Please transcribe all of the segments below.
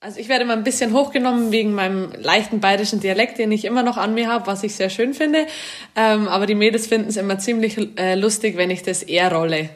Also ich werde immer ein bisschen hochgenommen wegen meinem leichten bayerischen Dialekt, den ich immer noch an mir habe, was ich sehr schön finde. Ähm, aber die Mädels finden es immer ziemlich äh, lustig, wenn ich das eher rolle.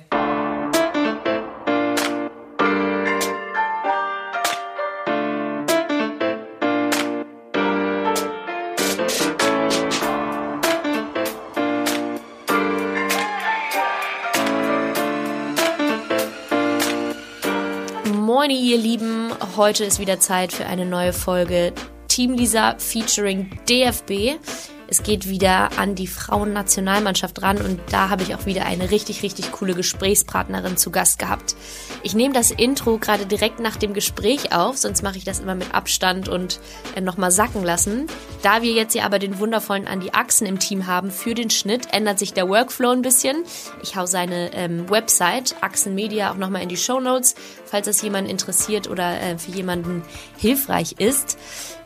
Heute ist wieder Zeit für eine neue Folge Team Lisa featuring DFB. Es geht wieder an die Frauennationalmannschaft ran und da habe ich auch wieder eine richtig, richtig coole Gesprächspartnerin zu Gast gehabt. Ich nehme das Intro gerade direkt nach dem Gespräch auf, sonst mache ich das immer mit Abstand und äh, nochmal sacken lassen. Da wir jetzt hier aber den wundervollen Andi Achsen im Team haben für den Schnitt, ändert sich der Workflow ein bisschen. Ich hau seine ähm, Website Achsen Media auch nochmal in die Show Notes, falls das jemanden interessiert oder äh, für jemanden hilfreich ist.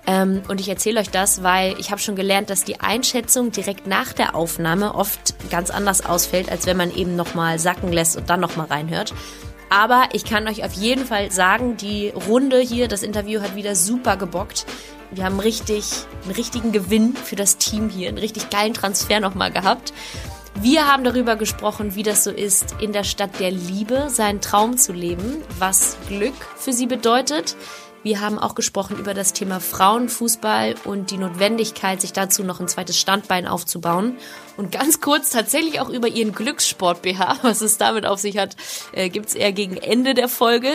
Ähm, und ich erzähle euch das, weil ich habe schon gelernt, dass die Einschätzung direkt nach der Aufnahme oft ganz anders ausfällt, als wenn man eben nochmal sacken lässt und dann nochmal reinhört. Aber ich kann euch auf jeden Fall sagen, die Runde hier, das Interview hat wieder super gebockt. Wir haben richtig, einen richtigen Gewinn für das Team hier, einen richtig geilen Transfer nochmal gehabt. Wir haben darüber gesprochen, wie das so ist, in der Stadt der Liebe seinen Traum zu leben, was Glück für sie bedeutet, wir haben auch gesprochen über das Thema Frauenfußball und die Notwendigkeit, sich dazu noch ein zweites Standbein aufzubauen. Und ganz kurz tatsächlich auch über ihren Glückssport-BH, was es damit auf sich hat, äh, gibt's eher gegen Ende der Folge.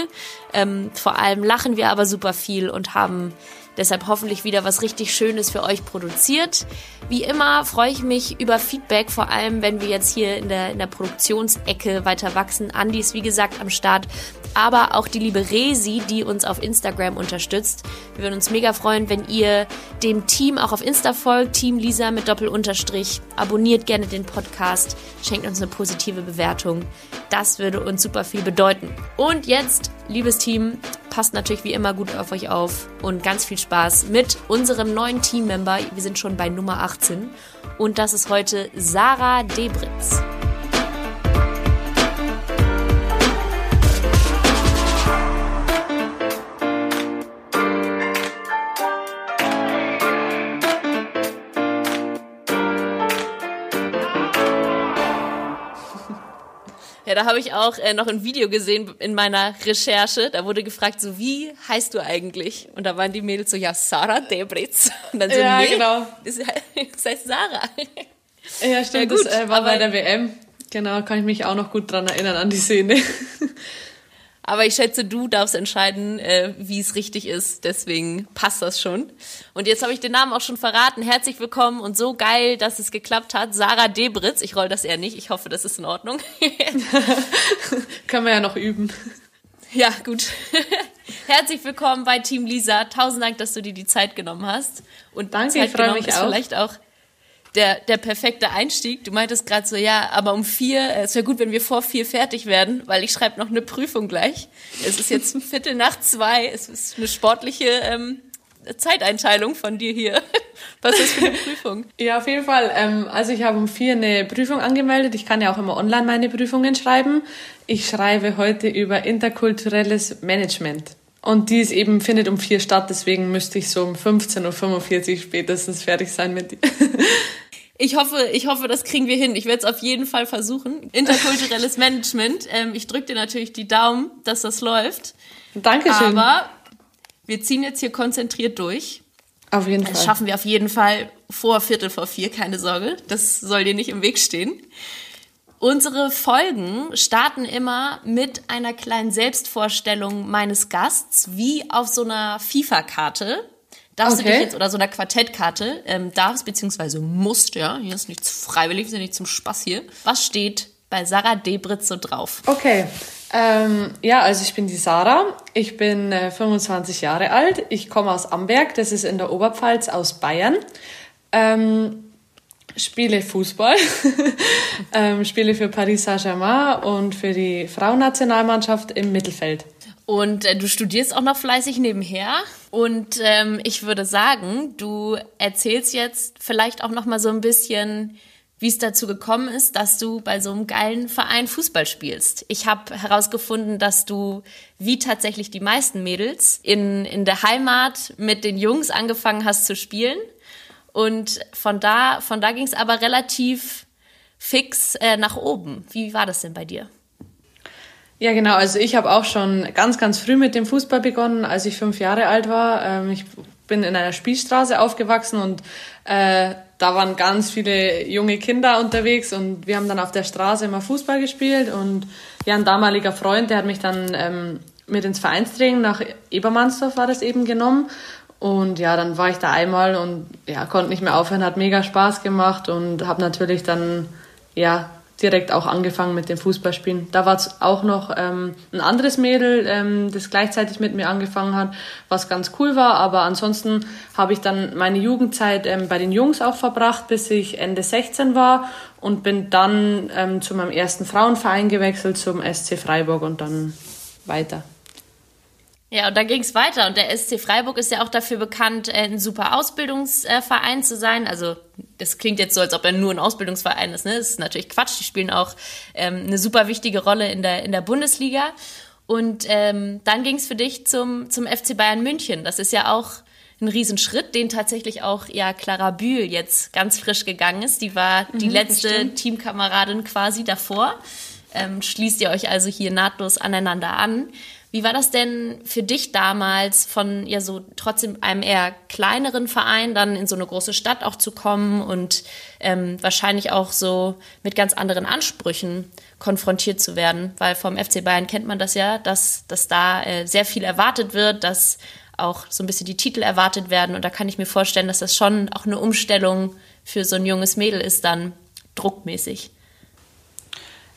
Ähm, vor allem lachen wir aber super viel und haben Deshalb hoffentlich wieder was richtig Schönes für euch produziert. Wie immer freue ich mich über Feedback, vor allem wenn wir jetzt hier in der, in der Produktionsecke weiter wachsen. Andi ist wie gesagt am Start, aber auch die liebe Resi, die uns auf Instagram unterstützt. Wir würden uns mega freuen, wenn ihr dem Team auch auf Insta folgt, Team Lisa mit Doppelunterstrich. Abonniert gerne den Podcast, schenkt uns eine positive Bewertung. Das würde uns super viel bedeuten. Und jetzt, liebes Team, passt natürlich wie immer gut auf euch auf und ganz viel Spaß mit unserem neuen Teammember. Wir sind schon bei Nummer 18 und das ist heute Sarah Debritz. Ja, da habe ich auch äh, noch ein Video gesehen in meiner Recherche. Da wurde gefragt, so wie heißt du eigentlich? Und da waren die Mädels so, ja, Sarah Debritz. Und dann so, ja, nee, genau. das, das heißt Sarah. Ja, stimmt, Ja, gut, das äh, war bei der WM. Genau, kann ich mich auch noch gut dran erinnern an die Szene. Aber ich schätze, du darfst entscheiden, äh, wie es richtig ist. Deswegen passt das schon. Und jetzt habe ich den Namen auch schon verraten. Herzlich willkommen und so geil, dass es geklappt hat. Sarah Debritz. Ich roll das eher nicht. Ich hoffe, das ist in Ordnung. Können wir ja noch üben. Ja, gut. Herzlich willkommen bei Team Lisa. Tausend Dank, dass du dir die Zeit genommen hast. Und Danke, Zeit ich freu genommen mich auch. vielleicht auch der, der perfekte Einstieg. Du meintest gerade so, ja, aber um vier, äh, es wäre gut, wenn wir vor vier fertig werden, weil ich schreibe noch eine Prüfung gleich. Es ist jetzt Viertel nach zwei. Es ist eine sportliche ähm, Zeiteinteilung von dir hier. Was ist das für eine Prüfung? Ja, auf jeden Fall. Ähm, also ich habe um vier eine Prüfung angemeldet. Ich kann ja auch immer online meine Prüfungen schreiben. Ich schreibe heute über interkulturelles Management. Und die ist eben, findet um vier statt, deswegen müsste ich so um 15.45 Uhr spätestens fertig sein mit die. Ich hoffe, ich hoffe, das kriegen wir hin. Ich werde es auf jeden Fall versuchen. Interkulturelles Management. Ähm, ich drücke dir natürlich die Daumen, dass das läuft. Dankeschön. Aber wir ziehen jetzt hier konzentriert durch. auf jeden Das Fall. schaffen wir auf jeden Fall vor Viertel vor vier, keine Sorge. Das soll dir nicht im Weg stehen. Unsere Folgen starten immer mit einer kleinen Selbstvorstellung meines Gasts, wie auf so einer FIFA-Karte. Darfst du Okay. dich jetzt, oder so einer Quartettkarte, ähm, darfst beziehungsweise musst, ja, hier ist nichts freiwillig, wir sind nicht zum Spaß hier. Was steht bei Sarah Debritz so drauf? Okay. Ähm, ja, also ich bin die Sarah. Ich bin äh, 25 Jahre alt. Ich komme aus Amberg, das ist in der Oberpfalz aus Bayern. Ähm, spiele Fußball, ähm, spiele für Paris Saint-Germain und für die Frauennationalmannschaft im Mittelfeld. Und äh, du studierst auch noch fleißig nebenher. Und ähm, ich würde sagen, du erzählst jetzt vielleicht auch noch mal so ein bisschen, wie es dazu gekommen ist, dass du bei so einem geilen Verein Fußball spielst. Ich habe herausgefunden, dass du, wie tatsächlich die meisten Mädels, in, in der Heimat mit den Jungs angefangen hast zu spielen. Und von da, von da ging es aber relativ fix äh, nach oben. Wie war das denn bei dir? Ja, genau. Also ich habe auch schon ganz, ganz früh mit dem Fußball begonnen, als ich fünf Jahre alt war. Ähm, ich bin in einer Spielstraße aufgewachsen und äh, da waren ganz viele junge Kinder unterwegs und wir haben dann auf der Straße immer Fußball gespielt und ja, ein damaliger Freund, der hat mich dann ähm, mit ins Vereinstraining nach Ebermannsdorf war das eben genommen und ja, dann war ich da einmal und ja, konnte nicht mehr aufhören, hat mega Spaß gemacht und habe natürlich dann ja direkt auch angefangen mit dem Fußballspielen. Da war es auch noch ähm, ein anderes Mädel, ähm, das gleichzeitig mit mir angefangen hat, was ganz cool war. Aber ansonsten habe ich dann meine Jugendzeit ähm, bei den Jungs auch verbracht, bis ich Ende 16 war und bin dann ähm, zu meinem ersten Frauenverein gewechselt, zum SC Freiburg und dann weiter. Ja, und da ging es weiter. Und der SC Freiburg ist ja auch dafür bekannt, äh, ein super Ausbildungsverein zu sein. Also das klingt jetzt so, als ob er nur ein Ausbildungsverein ist. Ne? Das ist natürlich Quatsch. Die spielen auch ähm, eine super wichtige Rolle in der, in der Bundesliga. Und ähm, dann ging es für dich zum, zum FC Bayern München. Das ist ja auch ein Riesenschritt, den tatsächlich auch ja Clara Bühl jetzt ganz frisch gegangen ist. Die war die mhm, letzte Teamkameradin quasi davor. Ähm, schließt ihr euch also hier nahtlos aneinander an. Wie war das denn für dich damals, von ja so trotzdem einem eher kleineren Verein dann in so eine große Stadt auch zu kommen und ähm, wahrscheinlich auch so mit ganz anderen Ansprüchen konfrontiert zu werden? Weil vom FC Bayern kennt man das ja, dass, dass da äh, sehr viel erwartet wird, dass auch so ein bisschen die Titel erwartet werden. Und da kann ich mir vorstellen, dass das schon auch eine Umstellung für so ein junges Mädel ist, dann druckmäßig.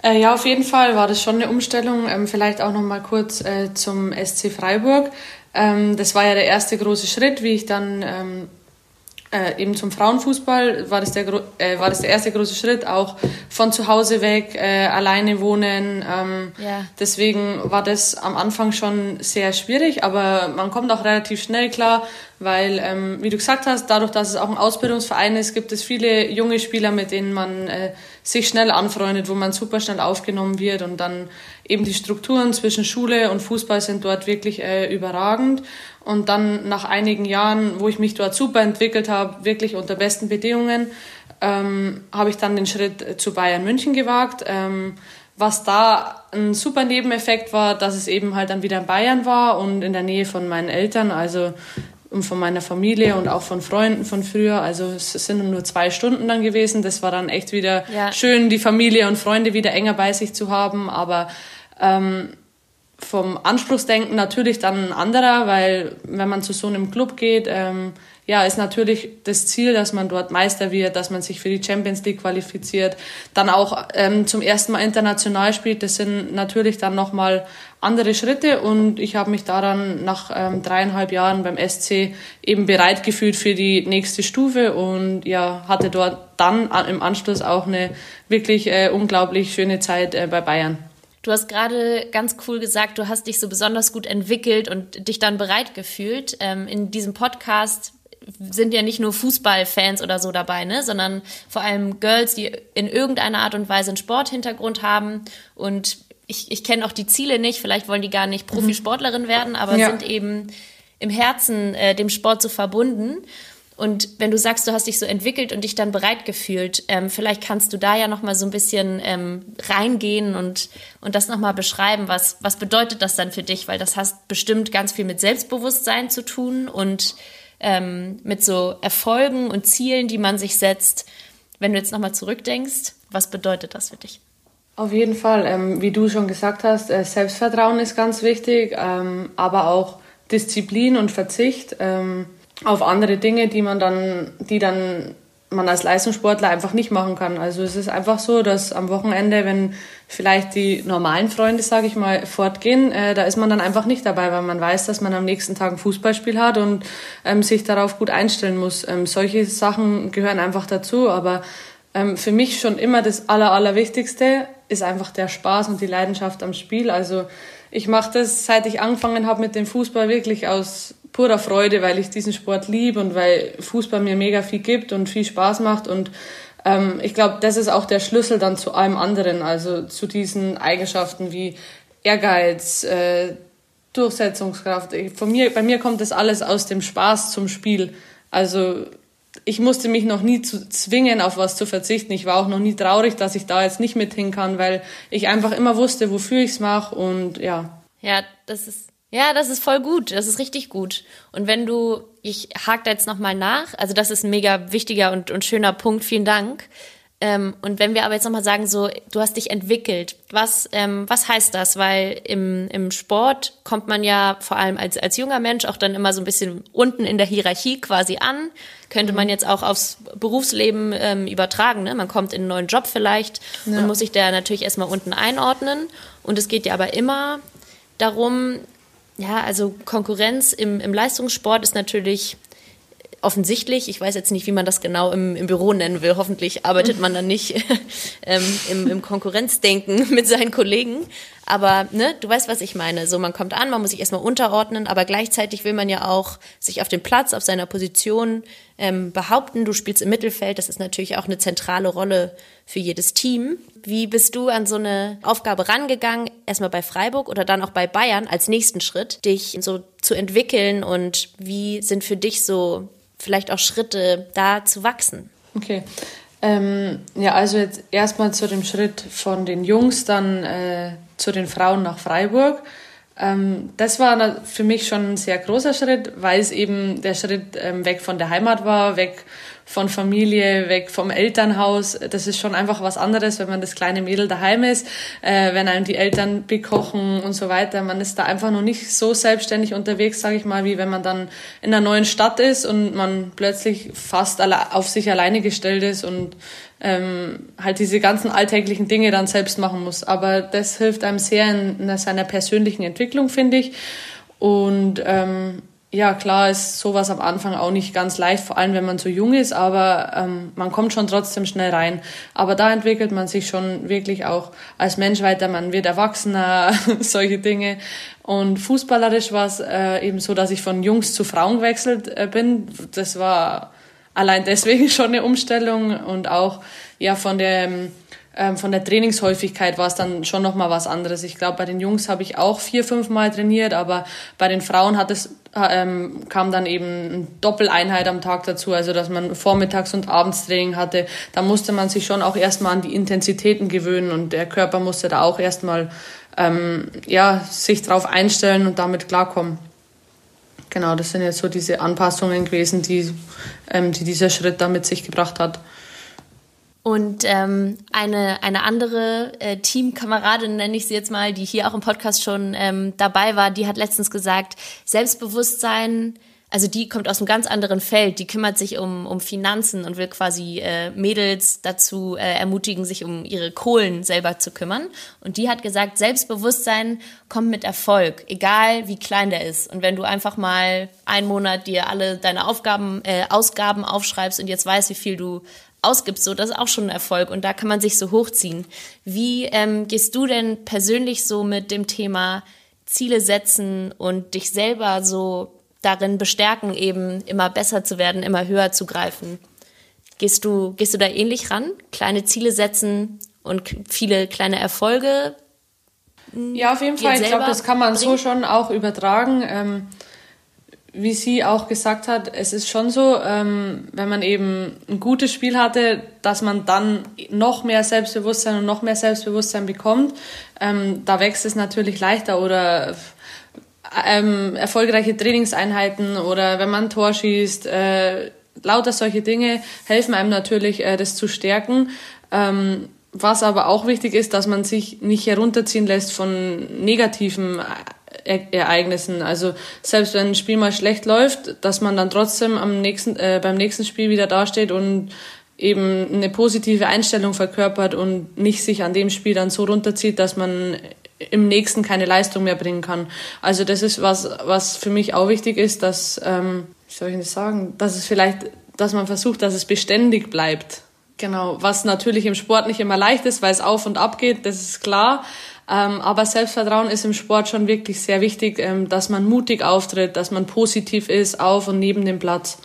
Äh, ja, auf jeden Fall war das schon eine Umstellung. Ähm, vielleicht auch noch mal kurz äh, zum SC Freiburg. Ähm, das war ja der erste große Schritt, wie ich dann ähm, äh, eben zum Frauenfußball war das, der, äh, war das der erste große Schritt, auch von zu Hause weg, äh, alleine wohnen. Ähm, ja. Deswegen war das am Anfang schon sehr schwierig, aber man kommt auch relativ schnell klar, weil, ähm, wie du gesagt hast, dadurch, dass es auch ein Ausbildungsverein ist, gibt es viele junge Spieler, mit denen man äh, sich schnell anfreundet, wo man super schnell aufgenommen wird und dann eben die Strukturen zwischen Schule und Fußball sind dort wirklich äh, überragend. Und dann nach einigen Jahren, wo ich mich dort super entwickelt habe, wirklich unter besten Bedingungen, ähm, habe ich dann den Schritt zu Bayern München gewagt. Ähm, was da ein super Nebeneffekt war, dass es eben halt dann wieder in Bayern war und in der Nähe von meinen Eltern, also von meiner Familie und auch von Freunden von früher. Also es sind nur zwei Stunden dann gewesen. Das war dann echt wieder ja. schön, die Familie und Freunde wieder enger bei sich zu haben. Aber ähm, vom Anspruchsdenken natürlich dann ein anderer, weil wenn man zu so einem Club geht, ähm, ja, ist natürlich das Ziel, dass man dort Meister wird, dass man sich für die Champions League qualifiziert, dann auch ähm, zum ersten Mal international spielt. Das sind natürlich dann nochmal andere Schritte und ich habe mich daran nach ähm, dreieinhalb Jahren beim SC eben bereit gefühlt für die nächste Stufe und ja, hatte dort dann im Anschluss auch eine wirklich äh, unglaublich schöne Zeit äh, bei Bayern. Du hast gerade ganz cool gesagt, du hast dich so besonders gut entwickelt und dich dann bereit gefühlt. Ähm, in diesem Podcast sind ja nicht nur Fußballfans oder so dabei, ne, sondern vor allem Girls, die in irgendeiner Art und Weise einen Sporthintergrund haben und ich, ich kenne auch die Ziele nicht, vielleicht wollen die gar nicht mhm. Profisportlerin werden, aber ja. sind eben im Herzen äh, dem Sport so verbunden. Und wenn du sagst, du hast dich so entwickelt und dich dann bereit gefühlt, ähm, vielleicht kannst du da ja noch mal so ein bisschen ähm, reingehen und, und das noch mal beschreiben. Was, was bedeutet das dann für dich? Weil das hast bestimmt ganz viel mit Selbstbewusstsein zu tun und ähm, mit so Erfolgen und Zielen, die man sich setzt. Wenn du jetzt noch mal zurückdenkst, was bedeutet das für dich? Auf jeden Fall. Ähm, wie du schon gesagt hast, äh, Selbstvertrauen ist ganz wichtig, ähm, aber auch Disziplin und Verzicht. Auf andere Dinge, die man dann, die dann man als Leistungssportler einfach nicht machen kann. Also es ist einfach so, dass am Wochenende, wenn vielleicht die normalen Freunde, sage ich mal, fortgehen, äh, da ist man dann einfach nicht dabei, weil man weiß, dass man am nächsten Tag ein Fußballspiel hat und ähm, sich darauf gut einstellen muss. Ähm, solche Sachen gehören einfach dazu, aber ähm, für mich schon immer das Aller, Allerwichtigste ist einfach der Spaß und die Leidenschaft am Spiel. Also ich mache das, seit ich angefangen habe mit dem Fußball, wirklich aus purer Freude, weil ich diesen Sport liebe und weil Fußball mir mega viel gibt und viel Spaß macht und ähm, ich glaube, das ist auch der Schlüssel dann zu allem anderen, also zu diesen Eigenschaften wie Ehrgeiz, äh, Durchsetzungskraft. Von mir, bei mir kommt das alles aus dem Spaß zum Spiel. Also ich musste mich noch nie zu zwingen, auf was zu verzichten. Ich war auch noch nie traurig, dass ich da jetzt nicht mit hin kann, weil ich einfach immer wusste, wofür ich es mache und ja. Ja, das ist ja, das ist voll gut. Das ist richtig gut. Und wenn du, ich hake da jetzt nochmal nach, also das ist ein mega wichtiger und, und schöner Punkt. Vielen Dank. Ähm, und wenn wir aber jetzt nochmal sagen, so, du hast dich entwickelt, was, ähm, was heißt das? Weil im, im Sport kommt man ja vor allem als, als junger Mensch auch dann immer so ein bisschen unten in der Hierarchie quasi an. Könnte mhm. man jetzt auch aufs Berufsleben ähm, übertragen. Ne? Man kommt in einen neuen Job vielleicht ja. und muss sich da natürlich erstmal unten einordnen. Und es geht ja aber immer darum, ja, also Konkurrenz im, im Leistungssport ist natürlich offensichtlich. Ich weiß jetzt nicht, wie man das genau im, im Büro nennen will. Hoffentlich arbeitet man dann nicht ähm, im, im Konkurrenzdenken mit seinen Kollegen. Aber ne, du weißt, was ich meine. So, man kommt an, man muss sich erstmal unterordnen, aber gleichzeitig will man ja auch sich auf dem Platz, auf seiner Position ähm, behaupten. Du spielst im Mittelfeld, das ist natürlich auch eine zentrale Rolle für jedes Team. Wie bist du an so eine Aufgabe rangegangen, erstmal bei Freiburg oder dann auch bei Bayern als nächsten Schritt, dich so zu entwickeln und wie sind für dich so vielleicht auch Schritte da zu wachsen? Okay. Ähm, ja, also jetzt erstmal zu dem Schritt von den Jungs, dann äh, zu den Frauen nach Freiburg. Ähm, das war für mich schon ein sehr großer Schritt, weil es eben der Schritt ähm, weg von der Heimat war, weg von Familie, weg vom Elternhaus. Das ist schon einfach was anderes, wenn man das kleine Mädel daheim ist, äh, wenn einem die Eltern bekochen und so weiter. Man ist da einfach noch nicht so selbstständig unterwegs, sage ich mal, wie wenn man dann in einer neuen Stadt ist und man plötzlich fast auf sich alleine gestellt ist und ähm, halt diese ganzen alltäglichen Dinge dann selbst machen muss. Aber das hilft einem sehr in, in seiner persönlichen Entwicklung, finde ich. Und ähm, ja, klar ist sowas am Anfang auch nicht ganz leicht, vor allem wenn man so jung ist, aber ähm, man kommt schon trotzdem schnell rein. Aber da entwickelt man sich schon wirklich auch als Mensch weiter, man wird erwachsener, solche Dinge. Und fußballerisch war es äh, eben so, dass ich von Jungs zu Frauen gewechselt äh, bin. Das war allein deswegen schon eine Umstellung und auch ja von der ähm, von der Trainingshäufigkeit war es dann schon noch mal was anderes. Ich glaube, bei den Jungs habe ich auch vier, fünf Mal trainiert, aber bei den Frauen hat es ähm, kam dann eben eine Doppeleinheit am Tag dazu, also dass man Vormittags- und Abendstraining hatte. Da musste man sich schon auch erstmal an die Intensitäten gewöhnen und der Körper musste da auch erstmal ähm, ja, sich drauf einstellen und damit klarkommen. Genau, das sind jetzt so diese Anpassungen gewesen, die, ähm, die dieser Schritt da mit sich gebracht hat. Und ähm, eine, eine andere äh, Teamkameradin, nenne ich sie jetzt mal, die hier auch im Podcast schon ähm, dabei war, die hat letztens gesagt, Selbstbewusstsein, also die kommt aus einem ganz anderen Feld, die kümmert sich um, um Finanzen und will quasi äh, Mädels dazu äh, ermutigen, sich um ihre Kohlen selber zu kümmern. Und die hat gesagt, Selbstbewusstsein kommt mit Erfolg, egal wie klein der ist. Und wenn du einfach mal einen Monat dir alle deine Aufgaben, äh, Ausgaben aufschreibst und jetzt weißt, wie viel du ausgibst, so das ist auch schon ein Erfolg und da kann man sich so hochziehen. Wie ähm, gehst du denn persönlich so mit dem Thema Ziele setzen und dich selber so darin bestärken, eben immer besser zu werden, immer höher zu greifen? Gehst du, gehst du da ähnlich ran? Kleine Ziele setzen und viele kleine Erfolge? Ja, auf jeden Fall. Ich glaube, das kann man bringen? so schon auch übertragen. Ähm, wie sie auch gesagt hat, es ist schon so, ähm, wenn man eben ein gutes Spiel hatte, dass man dann noch mehr Selbstbewusstsein und noch mehr Selbstbewusstsein bekommt. Ähm, da wächst es natürlich leichter oder ähm, erfolgreiche Trainingseinheiten oder wenn man ein Tor schießt. Äh, lauter solche Dinge helfen einem natürlich, äh, das zu stärken. Ähm, was aber auch wichtig ist, dass man sich nicht herunterziehen lässt von negativen Ereignissen. Also selbst wenn ein Spiel mal schlecht läuft, dass man dann trotzdem am nächsten, äh, beim nächsten Spiel wieder dasteht und eben eine positive Einstellung verkörpert und nicht sich an dem Spiel dann so runterzieht, dass man im nächsten keine Leistung mehr bringen kann. Also das ist was, was für mich auch wichtig ist, dass, ähm, wie soll ich das sagen, dass es vielleicht, dass man versucht, dass es beständig bleibt. Genau, was natürlich im Sport nicht immer leicht ist, weil es auf und ab geht, das ist klar. Ähm, aber Selbstvertrauen ist im Sport schon wirklich sehr wichtig, ähm, dass man mutig auftritt, dass man positiv ist auf und neben dem Platz.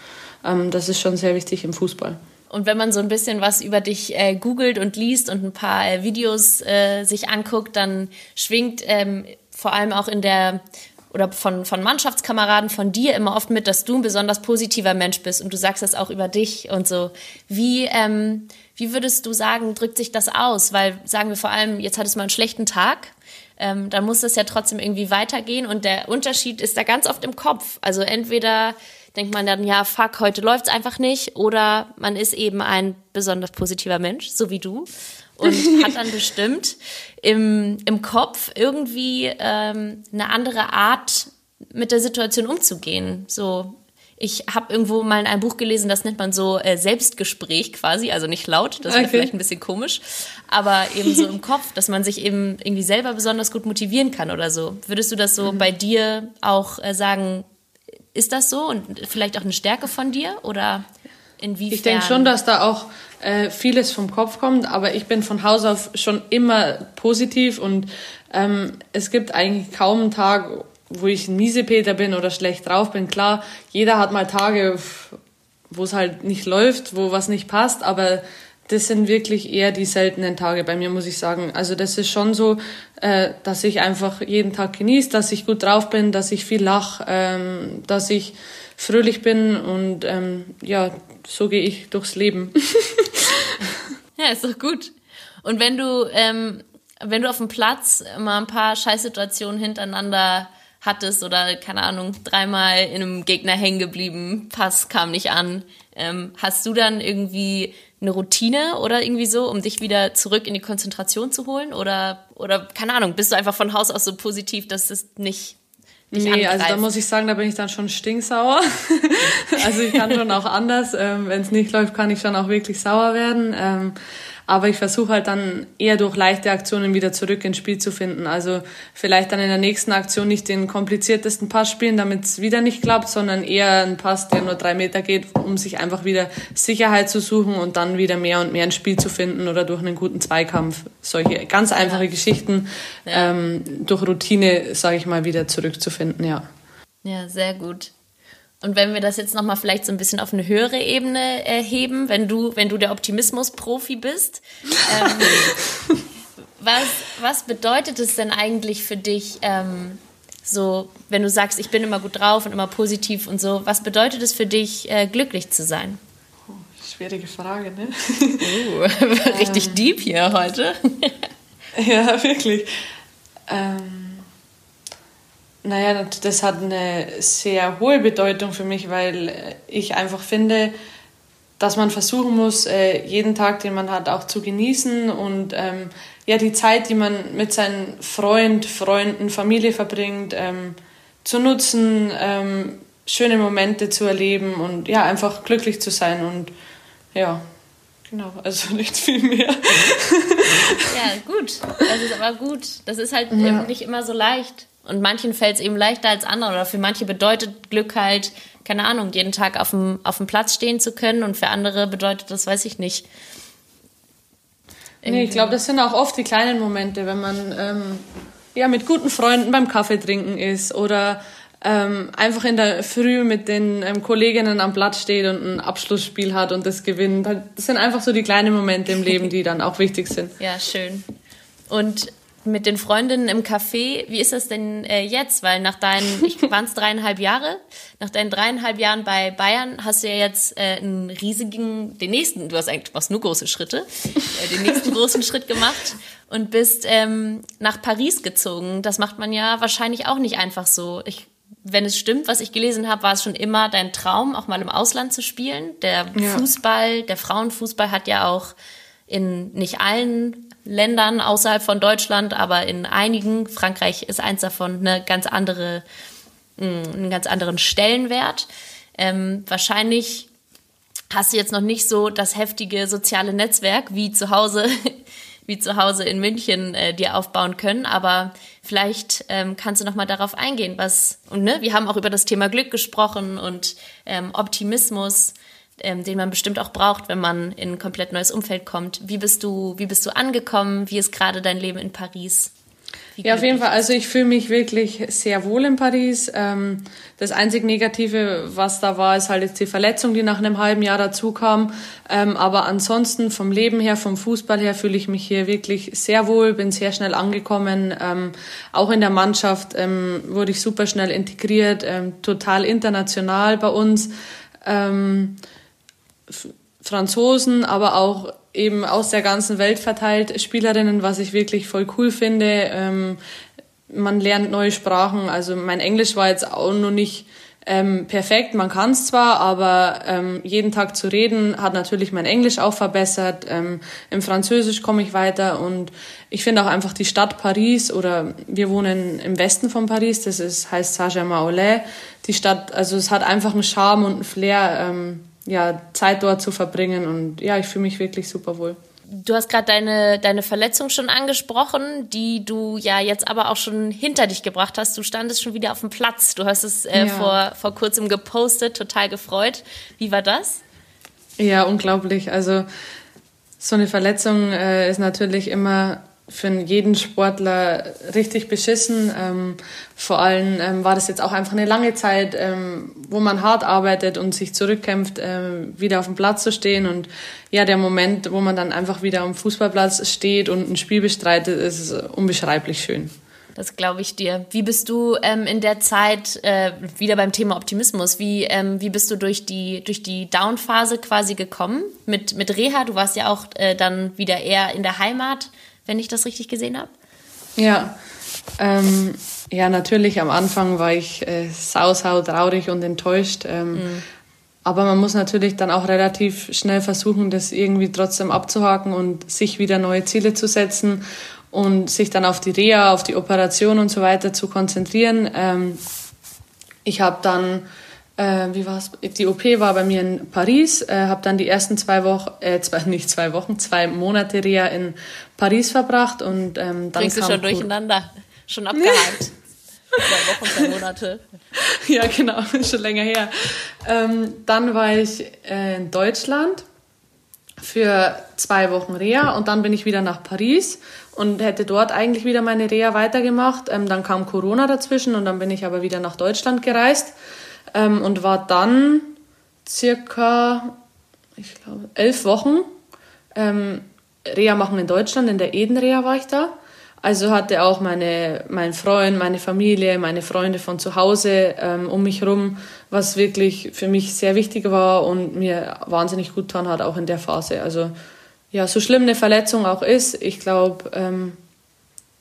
Ähm, das ist schon sehr wichtig im Fußball. Und wenn man so ein bisschen was über dich äh, googelt und liest und ein paar äh, Videos äh, sich anguckt, dann schwingt ähm, vor allem auch in der oder von, von Mannschaftskameraden von dir immer oft mit, dass du ein besonders positiver Mensch bist und du sagst das auch über dich und so. Wie, ähm, wie würdest du sagen, drückt sich das aus? Weil sagen wir vor allem, jetzt hattest du mal einen schlechten Tag, ähm, dann muss das ja trotzdem irgendwie weitergehen und der Unterschied ist da ganz oft im Kopf. Also entweder denkt man dann, ja, fuck, heute läuft's einfach nicht oder man ist eben ein besonders positiver Mensch, so wie du und hat dann bestimmt im, im Kopf irgendwie ähm, eine andere Art, mit der Situation umzugehen. So, ich habe irgendwo mal in einem Buch gelesen, das nennt man so äh, Selbstgespräch quasi, also nicht laut, das wäre okay. vielleicht ein bisschen komisch, aber eben so im Kopf, dass man sich eben irgendwie selber besonders gut motivieren kann oder so. Würdest du das so mhm. bei dir auch äh, sagen, ist das so und vielleicht auch eine Stärke von dir oder inwiefern? Ich denke schon, dass da auch äh, vieles vom Kopf kommt, aber ich bin von Haus auf schon immer positiv und ähm, es gibt eigentlich kaum einen Tag, wo ich ein Miesepeter bin oder schlecht drauf bin. Klar, jeder hat mal Tage, wo es halt nicht läuft, wo was nicht passt, aber das sind wirklich eher die seltenen Tage bei mir, muss ich sagen. Also das ist schon so, äh, dass ich einfach jeden Tag genieße, dass ich gut drauf bin, dass ich viel lach, ähm, dass ich fröhlich bin und ähm, ja, so gehe ich durchs Leben. ja, ist doch gut. Und wenn du, ähm, wenn du auf dem Platz mal ein paar Scheißsituationen hintereinander hattest oder keine Ahnung, dreimal in einem Gegner hängen geblieben, Pass kam nicht an, ähm, hast du dann irgendwie eine Routine oder irgendwie so, um dich wieder zurück in die Konzentration zu holen? Oder, oder keine Ahnung, bist du einfach von Haus aus so positiv, dass es nicht. Dich nee, angreift? also da muss ich sagen, da bin ich dann schon stinksauer. also ich kann schon auch anders. Ähm, Wenn es nicht läuft, kann ich schon auch wirklich sauer werden. Ähm, aber ich versuche halt dann eher durch leichte Aktionen wieder zurück ins Spiel zu finden. Also vielleicht dann in der nächsten Aktion nicht den kompliziertesten Pass spielen, damit es wieder nicht klappt, sondern eher einen Pass, der nur drei Meter geht, um sich einfach wieder Sicherheit zu suchen und dann wieder mehr und mehr ins Spiel zu finden oder durch einen guten Zweikampf. Solche ganz einfache ja. Geschichten ja. Ähm, durch Routine, sage ich mal, wieder zurückzufinden, ja. Ja, sehr gut. Und wenn wir das jetzt nochmal vielleicht so ein bisschen auf eine höhere Ebene äh, heben, wenn du, wenn du der Optimismus-Profi bist, ähm, was, was bedeutet es denn eigentlich für dich, ähm, so, wenn du sagst, ich bin immer gut drauf und immer positiv und so, was bedeutet es für dich, äh, glücklich zu sein? Oh, schwierige Frage, ne? Uh, richtig ähm, deep hier heute. ja, wirklich. Ähm, naja, das hat eine sehr hohe Bedeutung für mich, weil ich einfach finde, dass man versuchen muss, äh, jeden Tag, den man hat, auch zu genießen und ähm, ja, die Zeit, die man mit seinen Freund, Freunden, Familie verbringt, ähm, zu nutzen, ähm, schöne Momente zu erleben und ja, einfach glücklich zu sein und ja, genau, also nicht viel mehr. ja, gut, das ist aber gut. Das ist halt ja. nicht immer so leicht. Und manchen fällt es eben leichter als anderen. Oder für manche bedeutet Glück halt, keine Ahnung, jeden Tag auf dem, auf dem Platz stehen zu können. Und für andere bedeutet das, weiß ich nicht. Nee, ich glaube, das sind auch oft die kleinen Momente, wenn man ähm, ja, mit guten Freunden beim Kaffee trinken ist oder ähm, einfach in der Früh mit den ähm, Kolleginnen am Platz steht und ein Abschlussspiel hat und das gewinnt. Das sind einfach so die kleinen Momente im Leben, die dann auch wichtig sind. Ja, schön. Und mit den Freundinnen im Café, wie ist das denn äh, jetzt? Weil nach deinen, ich waren es dreieinhalb Jahre, nach deinen dreieinhalb Jahren bei Bayern hast du ja jetzt äh, einen riesigen, den nächsten, du hast eigentlich machst nur große Schritte, äh, den nächsten großen Schritt gemacht und bist ähm, nach Paris gezogen. Das macht man ja wahrscheinlich auch nicht einfach so. Ich, wenn es stimmt, was ich gelesen habe, war es schon immer dein Traum, auch mal im Ausland zu spielen. Der ja. Fußball, der Frauenfußball hat ja auch in nicht allen Ländern außerhalb von Deutschland, aber in einigen, Frankreich ist eins davon, eine ganz andere, mm, einen ganz anderen Stellenwert. Ähm, wahrscheinlich hast du jetzt noch nicht so das heftige soziale Netzwerk wie zu Hause, wie zu Hause in München äh, dir aufbauen können, aber vielleicht ähm, kannst du noch mal darauf eingehen, was und ne, wir haben auch über das Thema Glück gesprochen und ähm, Optimismus ähm, den man bestimmt auch braucht, wenn man in ein komplett neues Umfeld kommt. Wie bist du, wie bist du angekommen? Wie ist gerade dein Leben in Paris? ja, auf jeden Fall. Also ich fühle mich wirklich sehr wohl in Paris. Ähm, das einzig Negative, was da war, ist halt jetzt die Verletzung, die nach einem halben Jahr dazu kam. Ähm, aber ansonsten vom Leben her, vom Fußball her, fühle ich mich hier wirklich sehr wohl, bin sehr schnell angekommen. Ähm, auch in der Mannschaft wurde ich super schnell integriert, total international bei uns. Franzosen, aber auch eben aus der ganzen Welt verteilt Spielerinnen, was ich wirklich voll cool finde. Ähm, man lernt neue Sprachen. Also mein Englisch war jetzt auch noch nicht ähm, perfekt. Man kann es zwar, aber ähm, jeden Tag zu reden hat natürlich mein Englisch auch verbessert. Ähm, Im Französisch komme ich weiter und ich finde auch einfach die Stadt Paris oder wir wohnen im Westen von Paris. Das ist heißt Saint-Germain-en-Laye. Die Stadt, also es hat einfach einen Charme und einen Flair. Ähm, ja, Zeit dort zu verbringen. Und ja, ich fühle mich wirklich super wohl. Du hast gerade deine, deine Verletzung schon angesprochen, die du ja jetzt aber auch schon hinter dich gebracht hast. Du standest schon wieder auf dem Platz. Du hast es äh, ja. vor, vor kurzem gepostet, total gefreut. Wie war das? Ja, unglaublich. Also so eine Verletzung äh, ist natürlich immer für jeden Sportler richtig beschissen. Ähm, vor allem ähm, war das jetzt auch einfach eine lange Zeit, ähm, wo man hart arbeitet und sich zurückkämpft, ähm, wieder auf dem Platz zu stehen. Und ja, der Moment, wo man dann einfach wieder am Fußballplatz steht und ein Spiel bestreitet, ist unbeschreiblich schön. Das glaube ich dir. Wie bist du ähm, in der Zeit äh, wieder beim Thema Optimismus? Wie, ähm, wie bist du durch die durch die Down-Phase quasi gekommen mit mit Reha? Du warst ja auch äh, dann wieder eher in der Heimat wenn ich das richtig gesehen habe? Ja, ähm, ja, natürlich am Anfang war ich äh, sau, sau traurig und enttäuscht. Ähm, mhm. Aber man muss natürlich dann auch relativ schnell versuchen, das irgendwie trotzdem abzuhaken und sich wieder neue Ziele zu setzen und sich dann auf die Reha, auf die Operation und so weiter zu konzentrieren. Ähm, ich habe dann äh, wie war's? Die OP war bei mir in Paris, äh, habe dann die ersten zwei Wochen, äh, zwei, nicht zwei Wochen, zwei Monate Reha in Paris verbracht und ähm, dann Bringst du schon durcheinander, schon abgehakt. zwei Wochen, zwei Monate. ja, genau, schon länger her. Ähm, dann war ich äh, in Deutschland für zwei Wochen Reha und dann bin ich wieder nach Paris und hätte dort eigentlich wieder meine Reha weitergemacht. Ähm, dann kam Corona dazwischen und dann bin ich aber wieder nach Deutschland gereist ähm, und war dann circa, ich glaube, elf Wochen ähm, Reha machen in Deutschland, in der Eden-Reha war ich da. Also hatte auch meine, mein Freund, meine Familie, meine Freunde von zu Hause ähm, um mich herum, was wirklich für mich sehr wichtig war und mir wahnsinnig gut getan hat, auch in der Phase. Also ja, so schlimm eine Verletzung auch ist, ich glaube, ähm,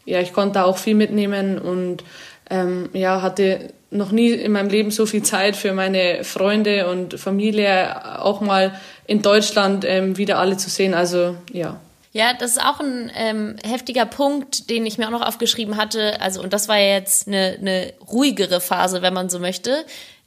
ja, ich konnte da auch viel mitnehmen und ähm, ja, hatte noch nie in meinem Leben so viel Zeit für meine Freunde und Familie, auch mal in Deutschland ähm, wieder alle zu sehen. Also ja. Ja, das ist auch ein ähm, heftiger Punkt, den ich mir auch noch aufgeschrieben hatte. Also, und das war ja jetzt eine, eine ruhigere Phase, wenn man so möchte.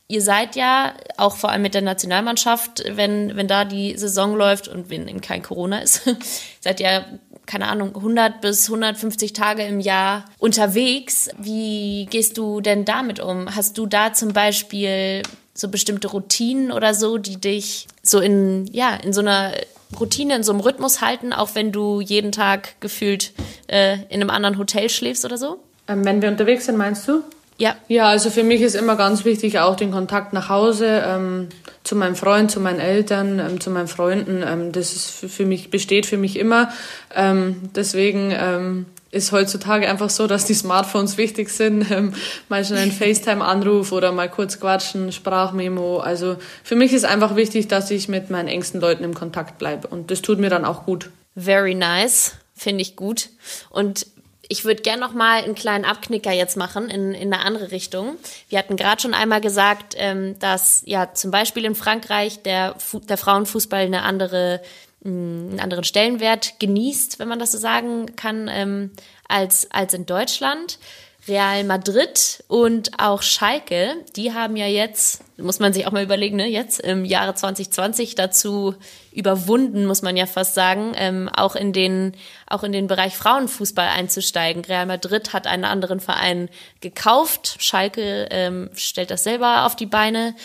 Ihr seid ja auch vor allem mit der Nationalmannschaft, wenn, wenn da die Saison läuft und wenn eben kein Corona ist, seid ihr keine Ahnung, 100 bis 150 Tage im Jahr unterwegs. Wie gehst du denn damit um? Hast du da zum Beispiel so bestimmte Routinen oder so, die dich so in, ja, in so einer Routine, in so einem Rhythmus halten, auch wenn du jeden Tag gefühlt äh, in einem anderen Hotel schläfst oder so? Ähm, wenn wir unterwegs sind, meinst du? Ja. Ja, also für mich ist immer ganz wichtig auch den Kontakt nach Hause ähm, zu meinem Freund, zu meinen Eltern, ähm, zu meinen Freunden. Ähm, das ist für, mich besteht für mich immer. Ähm, deswegen ähm, ist heutzutage einfach so, dass die Smartphones wichtig sind. Ähm, mal schnell ein FaceTime-Anruf oder mal kurz quatschen, Sprachmemo. Also für mich ist einfach wichtig, dass ich mit meinen engsten Leuten im Kontakt bleibe. Und das tut mir dann auch gut. Very nice. Finde ich gut. Und ich würde gerne noch mal einen kleinen Abknicker jetzt machen in, in eine andere Richtung. Wir hatten gerade schon einmal gesagt, ähm, dass ja zum Beispiel in Frankreich der, der Frauenfußball eine andere, mh, hm, einen anderen Stellenwert genießt, wenn man das so sagen kann, ähm, als, als in Deutschland. Real Madrid und auch Schalke, die haben ja jetzt, muss man sich auch mal überlegen, ne, jetzt im Jahre 2020 dazu überwunden, muss man ja fast sagen, ähm, auch in den auch in den Bereich Frauenfußball einzusteigen. Real Madrid hat einen anderen Verein gekauft, Schalke ähm, stellt das selber auf die Beine.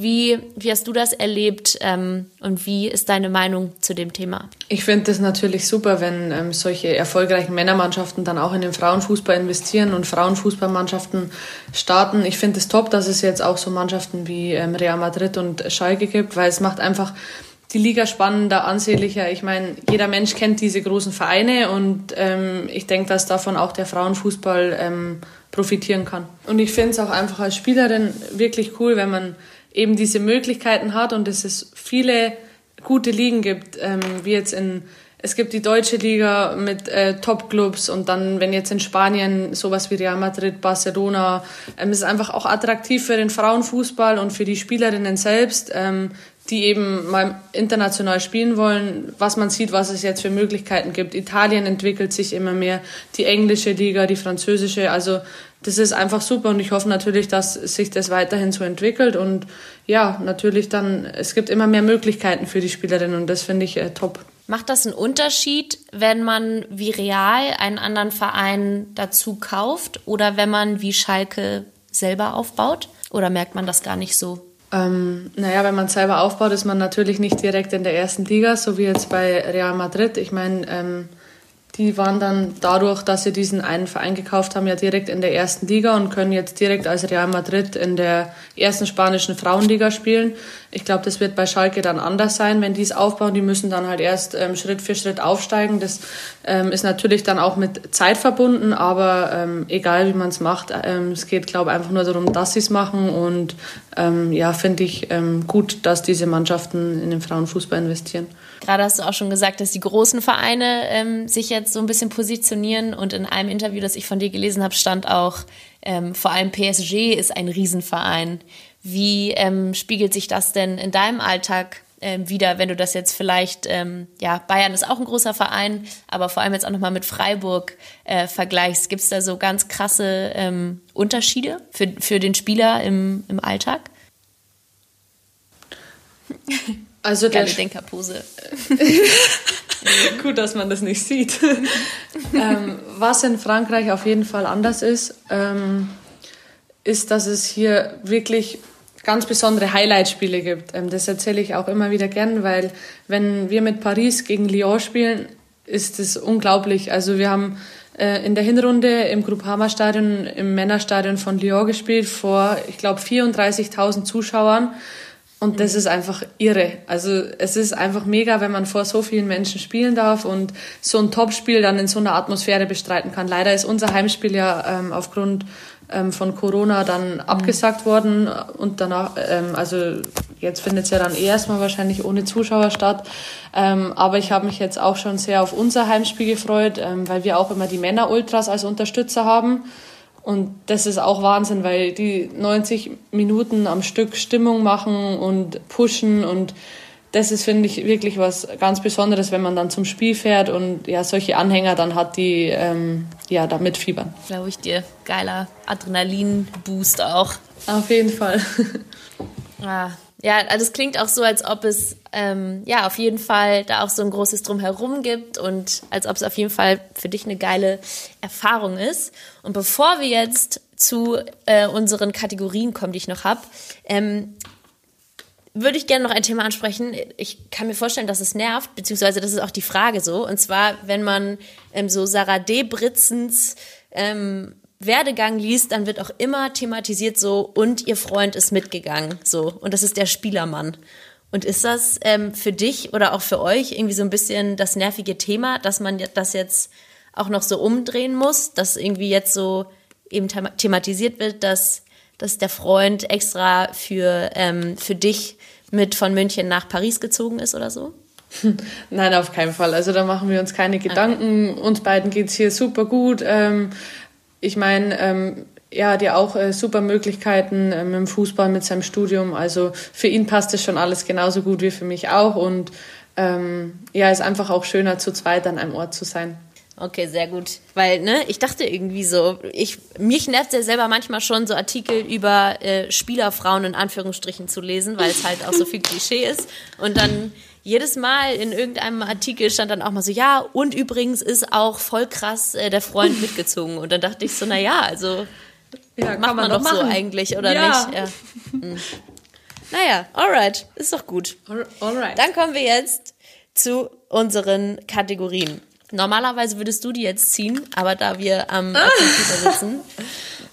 Wie, wie hast du das erlebt ähm, und wie ist deine Meinung zu dem Thema? Ich finde das natürlich super, wenn ähm, solche erfolgreichen Männermannschaften dann auch in den Frauenfußball investieren und Frauenfußballmannschaften starten. Ich finde es top, dass es jetzt auch so Mannschaften wie ähm, Real Madrid und Schalke gibt, weil es macht einfach die Liga spannender, ansehlicher. Ich meine, jeder Mensch kennt diese großen Vereine und ähm, ich denke, dass davon auch der Frauenfußball ähm, profitieren kann. Und ich finde es auch einfach als Spielerin wirklich cool, wenn man eben diese Möglichkeiten hat und es ist viele gute Ligen gibt, ähm, wie jetzt in es gibt die deutsche Liga mit äh, Top-Clubs und dann, wenn jetzt in Spanien sowas wie Real Madrid, Barcelona, ähm, ist einfach auch attraktiv für den Frauenfußball und für die Spielerinnen selbst, ähm, die eben mal international spielen wollen, was man sieht, was es jetzt für Möglichkeiten gibt. Italien entwickelt sich immer mehr, die englische Liga, die französische, also das ist einfach super und ich hoffe natürlich, dass sich das weiterhin so entwickelt und ja, natürlich dann, es gibt immer mehr Möglichkeiten für die Spielerinnen und das finde ich äh, top. Macht das einen Unterschied, wenn man wie Real einen anderen Verein dazu kauft oder wenn man wie Schalke selber aufbaut? Oder merkt man das gar nicht so? Ähm, naja, wenn man selber aufbaut, ist man natürlich nicht direkt in der ersten Liga, so wie jetzt bei Real Madrid. Ich meine, ähm, die waren dann dadurch, dass sie diesen einen Verein gekauft haben, ja direkt in der ersten Liga und können jetzt direkt als Real Madrid in der ersten spanischen Frauenliga spielen. Ich glaube, das wird bei Schalke dann anders sein, wenn die es aufbauen. Die müssen dann halt erst ähm, Schritt für Schritt aufsteigen. Das ähm, ist natürlich dann auch mit Zeit verbunden, aber ähm, egal wie man es macht, ähm, es geht, glaube ich, einfach nur darum, dass sie es machen. Und ähm, ja, finde ich ähm, gut, dass diese Mannschaften in den Frauenfußball investieren. Gerade hast du auch schon gesagt, dass die großen Vereine ähm, sich jetzt so ein bisschen positionieren. Und in einem Interview, das ich von dir gelesen habe, stand auch, ähm, vor allem PSG ist ein Riesenverein. Wie ähm, spiegelt sich das denn in deinem Alltag ähm, wieder, wenn du das jetzt vielleicht, ähm, ja, Bayern ist auch ein großer Verein, aber vor allem jetzt auch nochmal mit Freiburg äh, vergleichst. Gibt es da so ganz krasse ähm, Unterschiede für, für den Spieler im, im Alltag? Also der Geile Denkerpose. Gut, dass man das nicht sieht. ähm, was in Frankreich auf jeden Fall anders ist, ähm, ist, dass es hier wirklich ganz besondere Highlight-Spiele gibt. Ähm, das erzähle ich auch immer wieder gern, weil wenn wir mit Paris gegen Lyon spielen, ist es unglaublich. Also wir haben äh, in der Hinrunde im Groupama Stadion, im Männerstadion von Lyon gespielt vor, ich glaube, 34.000 Zuschauern. Und das ist einfach irre. Also es ist einfach mega, wenn man vor so vielen Menschen spielen darf und so ein Topspiel dann in so einer Atmosphäre bestreiten kann. Leider ist unser Heimspiel ja ähm, aufgrund ähm, von Corona dann mhm. abgesagt worden und danach, ähm, also jetzt findet es ja dann eh erstmal wahrscheinlich ohne Zuschauer statt. Ähm, aber ich habe mich jetzt auch schon sehr auf unser Heimspiel gefreut, ähm, weil wir auch immer die Männer-Ultras als Unterstützer haben. Und das ist auch Wahnsinn, weil die 90 Minuten am Stück Stimmung machen und pushen und das ist, finde ich, wirklich was ganz Besonderes, wenn man dann zum Spiel fährt und ja, solche Anhänger dann hat, die ähm, ja, da mitfiebern. Glaube ich dir. Geiler Adrenalin-Boost auch. Auf jeden Fall. ah, ja, also es klingt auch so, als ob es ähm, ja auf jeden Fall da auch so ein großes Drumherum gibt und als ob es auf jeden Fall für dich eine geile Erfahrung ist. Und bevor wir jetzt zu äh, unseren Kategorien kommen, die ich noch habe, ähm, würde ich gerne noch ein Thema ansprechen. Ich kann mir vorstellen, dass es nervt, beziehungsweise das ist auch die Frage so. Und zwar, wenn man ähm, so Sarah D. Britzens ähm, Werdegang liest, dann wird auch immer thematisiert so, und ihr Freund ist mitgegangen, so. Und das ist der Spielermann. Und ist das ähm, für dich oder auch für euch irgendwie so ein bisschen das nervige Thema, dass man das jetzt auch noch so umdrehen muss, dass irgendwie jetzt so eben thematisiert wird, dass, dass der Freund extra für, ähm, für dich mit von München nach Paris gezogen ist oder so? Nein, auf keinen Fall. Also da machen wir uns keine Gedanken. Okay. Uns beiden geht's hier super gut. Ähm, ich meine, ähm, er hat ja auch äh, super Möglichkeiten ähm, im Fußball mit seinem Studium. Also für ihn passt es schon alles genauso gut wie für mich auch. Und ähm, ja, ist einfach auch schöner, zu zweit an einem Ort zu sein. Okay, sehr gut. Weil, ne, ich dachte irgendwie so, ich, mich nervt ja selber manchmal schon, so Artikel über äh, Spielerfrauen in Anführungsstrichen zu lesen, weil es halt auch so viel Klischee ist. Und dann jedes Mal in irgendeinem Artikel stand dann auch mal so, ja, und übrigens ist auch voll krass äh, der Freund mitgezogen. Und dann dachte ich so, na ja, also ja, macht man, man doch machen. so eigentlich, oder ja. nicht? Ja. Hm. Naja, alright, ist doch gut. Alright. Dann kommen wir jetzt zu unseren Kategorien. Normalerweise würdest du die jetzt ziehen, aber da wir am Computer sitzen,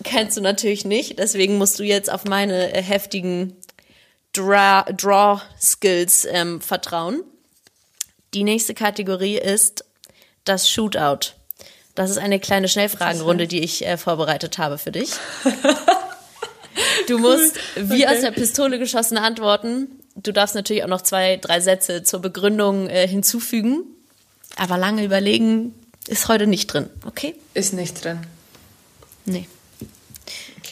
kannst du natürlich nicht. Deswegen musst du jetzt auf meine äh, heftigen Draw, Draw Skills ähm, vertrauen. Die nächste Kategorie ist das Shootout. Das ist eine kleine Schnellfragenrunde, die ich äh, vorbereitet habe für dich. Du musst wie Okay. aus der Pistole geschossen antworten. Du darfst natürlich auch noch zwei, drei Sätze zur Begründung äh, hinzufügen. Aber lange überlegen ist heute nicht drin, okay? Ist nicht drin. Nee.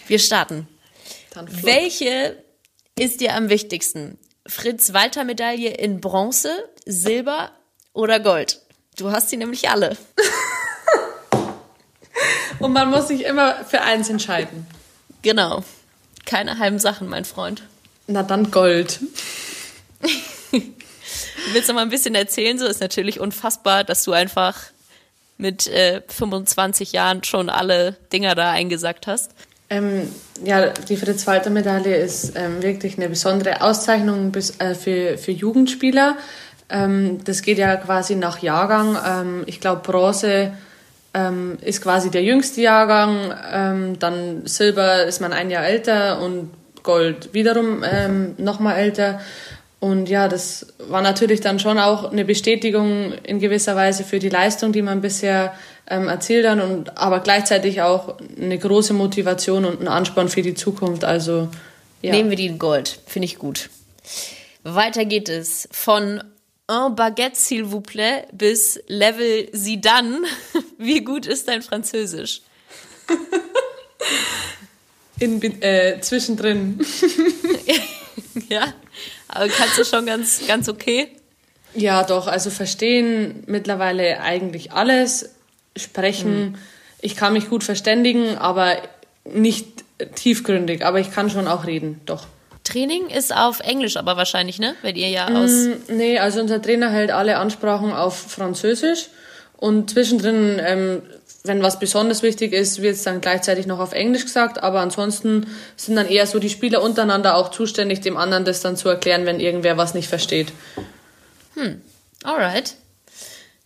Wir starten. Welche ist dir am wichtigsten? Fritz-Walter-Medaille in Bronze, Silber oder Gold? Du hast sie nämlich alle. Und man muss sich immer für eins entscheiden. Genau. Keine halben Sachen, mein Freund. Na dann Gold. Willst du mal ein bisschen erzählen? So ist natürlich unfassbar, dass du einfach mit äh, 25 Jahren schon alle Dinger da eingesackt hast. Ähm, ja, die Fritz-Walter-Medaille ist ähm, wirklich eine besondere Auszeichnung bis, äh, für, für Jugendspieler. Ähm, das geht ja quasi nach Jahrgang. Ähm, ich glaube, Bronze ähm, ist quasi der jüngste Jahrgang. Ähm, dann Silber ist man ein Jahr älter und Gold wiederum ähm, nochmal älter. Und ja, das war natürlich dann schon auch eine Bestätigung in gewisser Weise für die Leistung, die man bisher ähm, erzielt hat, und aber gleichzeitig auch eine große Motivation und ein Ansporn für die Zukunft. Also ja. Nehmen wir die in Gold. Finde ich gut. Weiter geht es. Von Un Baguette, s'il vous plaît, bis Level Zidane. Wie gut ist dein Französisch? in, äh, zwischendrin. ja, aber kannst du schon ganz, ganz okay? Ja, doch, also verstehen mittlerweile eigentlich alles, sprechen. Ich kann mich gut verständigen, aber nicht tiefgründig, aber ich kann schon auch reden, doch. Training ist auf Englisch aber wahrscheinlich, ne? Weil ihr ja aus. Mm, Nee, also unser Trainer hält alle Ansprachen auf Französisch und zwischendrin, ähm, wenn was besonders wichtig ist, wird es dann gleichzeitig noch auf Englisch gesagt, aber ansonsten sind dann eher so die Spieler untereinander auch zuständig, dem anderen das dann zu erklären, wenn irgendwer was nicht versteht. Alright.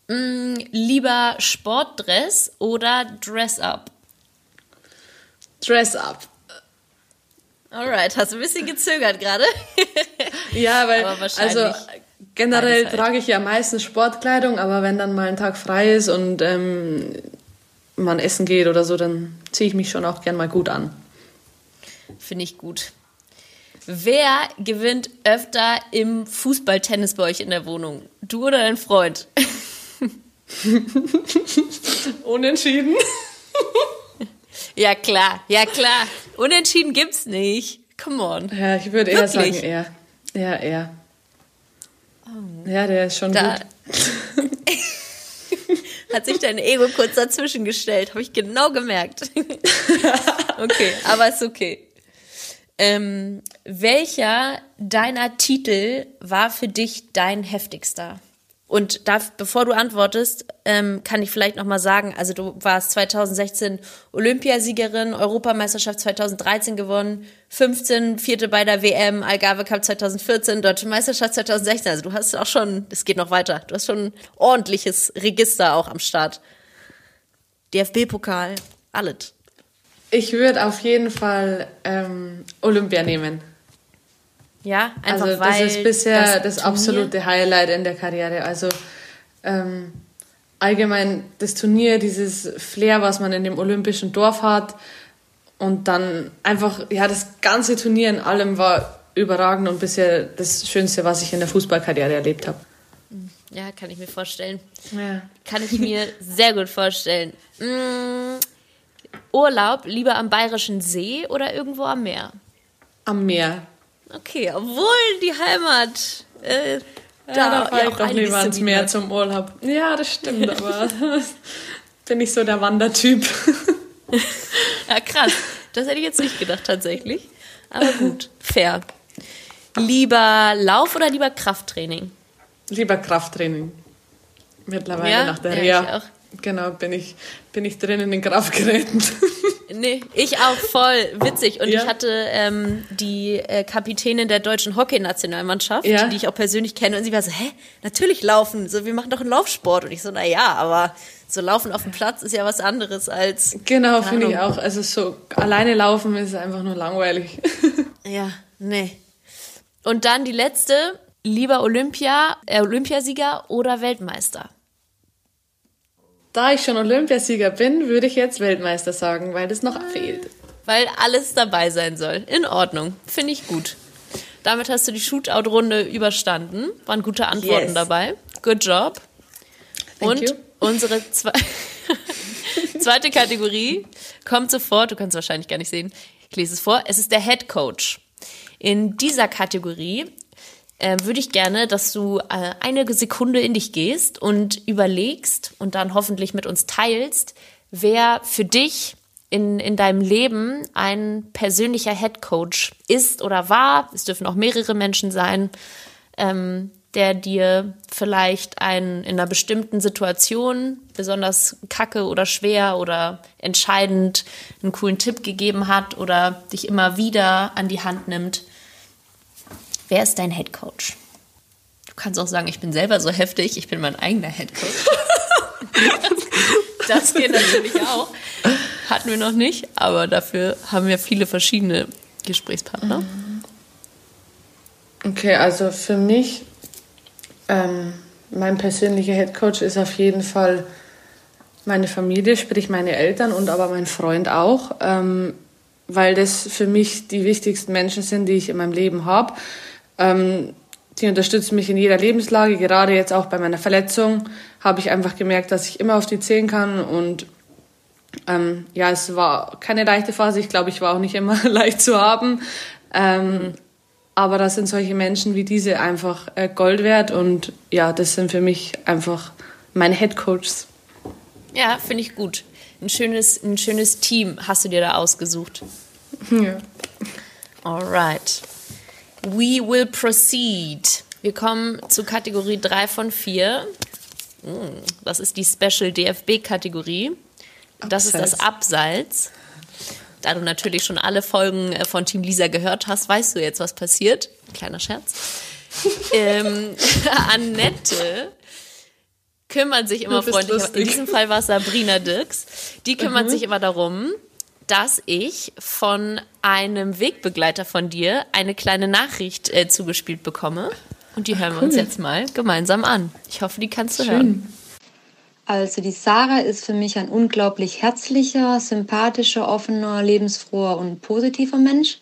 Mm, lieber Sportdress oder Dress-Up? Dress up. Alright, hast du ein bisschen gezögert gerade? Ja, weil also generell beides halt. trage ich ja meistens Sportkleidung, aber wenn dann mal ein Tag frei ist und ähm, man essen geht oder so, dann ziehe ich mich schon auch gern mal gut an. Finde ich gut. Wer gewinnt öfter im Fußballtennis bei euch in der Wohnung? Du oder dein Freund? Unentschieden. Ja klar, ja klar. Unentschieden gibt's nicht. Come on. Ja, ich würde eher sagen, er. Ja, er. Ja, der ist schon Da gut. hat sich dein Ego kurz dazwischen gestellt. Habe ich genau gemerkt. okay, aber ist okay. Ähm, welcher deiner Titel war für dich dein heftigster? Und da, bevor du antwortest, ähm, kann ich vielleicht noch mal sagen, also du warst 2016 Olympiasiegerin, Europameisterschaft 2013 gewonnen, 15 vierte bei der WM, Algarve Cup 2014, Deutsche Meisterschaft 2016. Also du hast auch schon, es geht noch weiter, du hast schon ein ordentliches Register auch am Start. DFB-Pokal, alles. Ich würde auf jeden Fall ähm, Olympia nehmen. Ja, einfach Also das ist bisher das, Turnier- absolute Highlight in der Karriere. Also ähm, allgemein das Turnier, dieses Flair, was man in dem olympischen Dorf hat und dann einfach, ja, das ganze Turnier in allem war überragend und bisher das Schönste, was ich in der Fußballkarriere erlebt habe. Ja, kann ich mir vorstellen. Ja. Kann ich mir sehr gut vorstellen. Mm, Urlaub lieber am Bayerischen See oder irgendwo am Meer? Am Meer. Okay, obwohl die Heimat. Äh, Da, ja, da ja ich auch doch lieber bieten Meer zum Urlaub. Ja, das stimmt, aber bin ich so der Wandertyp. Ja, krass. Das hätte ich jetzt nicht gedacht, tatsächlich. Aber gut, fair. Lieber Lauf oder lieber Krafttraining? Lieber Krafttraining. Mittlerweile Ja? nach der Ja, Reha. auch. Genau, bin ich, bin ich drin in den Kraftgeräten. Nee, ich auch voll witzig. Und ja. ich hatte ähm, die äh, Kapitänin der deutschen Hockeynationalmannschaft, ja. die ich auch persönlich kenne, und sie war so, hä, natürlich laufen, so wir machen doch einen Laufsport. Und ich so, na ja, aber so laufen auf dem Platz ist ja was anderes als. Genau, finde ich auch. Also so alleine laufen ist einfach nur langweilig. ja, nee. Und dann die letzte, lieber Olympia, äh, Olympiasieger oder Weltmeister? Da ich schon Olympiasieger bin, würde ich jetzt Weltmeister sagen, weil das noch ah. fehlt. Weil alles dabei sein soll. In Ordnung. Finde ich gut. Damit hast du die Shootout-Runde überstanden. Waren gute Antworten yes. dabei. Good job. Thank Und you. unsere zwe zweite Kategorie kommt sofort. Du kannst es wahrscheinlich gar nicht sehen. Ich lese es vor. Es ist der Head Coach. In dieser Kategorie äh, würde ich gerne, dass du äh, eine Sekunde in dich gehst und überlegst und dann hoffentlich mit uns teilst, wer für dich in, in deinem Leben ein persönlicher Head Coach ist oder war. Es dürfen auch mehrere Menschen sein, ähm, der dir vielleicht ein, in einer bestimmten Situation besonders kacke oder schwer oder entscheidend einen coolen Tipp gegeben hat oder dich immer wieder an die Hand nimmt. Wer ist dein Head Coach? Du kannst auch sagen, ich bin selber so heftig, ich bin mein eigener Head Coach. das geht natürlich auch. Hatten wir noch nicht, aber dafür haben wir viele verschiedene Gesprächspartner. Okay, also für mich, ähm, mein persönlicher Head Coach ist auf jeden Fall meine Familie, sprich meine Eltern und aber mein Freund auch, ähm, weil das für mich die wichtigsten Menschen sind, die ich in meinem Leben habe. Ähm, die unterstützen mich in jeder Lebenslage, gerade jetzt auch bei meiner Verletzung habe ich einfach gemerkt, dass ich immer auf die zählen kann und ähm, ja, es war keine leichte Phase. Ich glaube, ich war auch nicht immer leicht zu haben. Ähm, aber da sind solche Menschen wie diese einfach äh, Gold wert und ja, das sind für mich einfach meine Head Coaches. Ja, finde ich gut. Ein schönes, ein schönes Team hast du dir da ausgesucht. Ja. Alright. We will proceed. Wir kommen zu Kategorie 3 von 4. Hm, das ist die Special DFB-Kategorie. Das ist das Abseits. Da du natürlich schon alle Folgen äh, von Team Lisa gehört hast, weißt du jetzt, was passiert. Kleiner Scherz. ähm, Annette kümmert sich immer freundlich. In diesem Fall war es Sabrina Dirks. Die kümmert mhm. sich immer darum, dass ich von einem Wegbegleiter von dir eine kleine Nachricht äh, zugespielt bekomme. Und die hören Ach, cool. wir uns jetzt mal gemeinsam an. Ich hoffe, die kannst du Schön. hören. Also die Sarah ist für mich ein unglaublich herzlicher, sympathischer, offener, lebensfroher und positiver Mensch.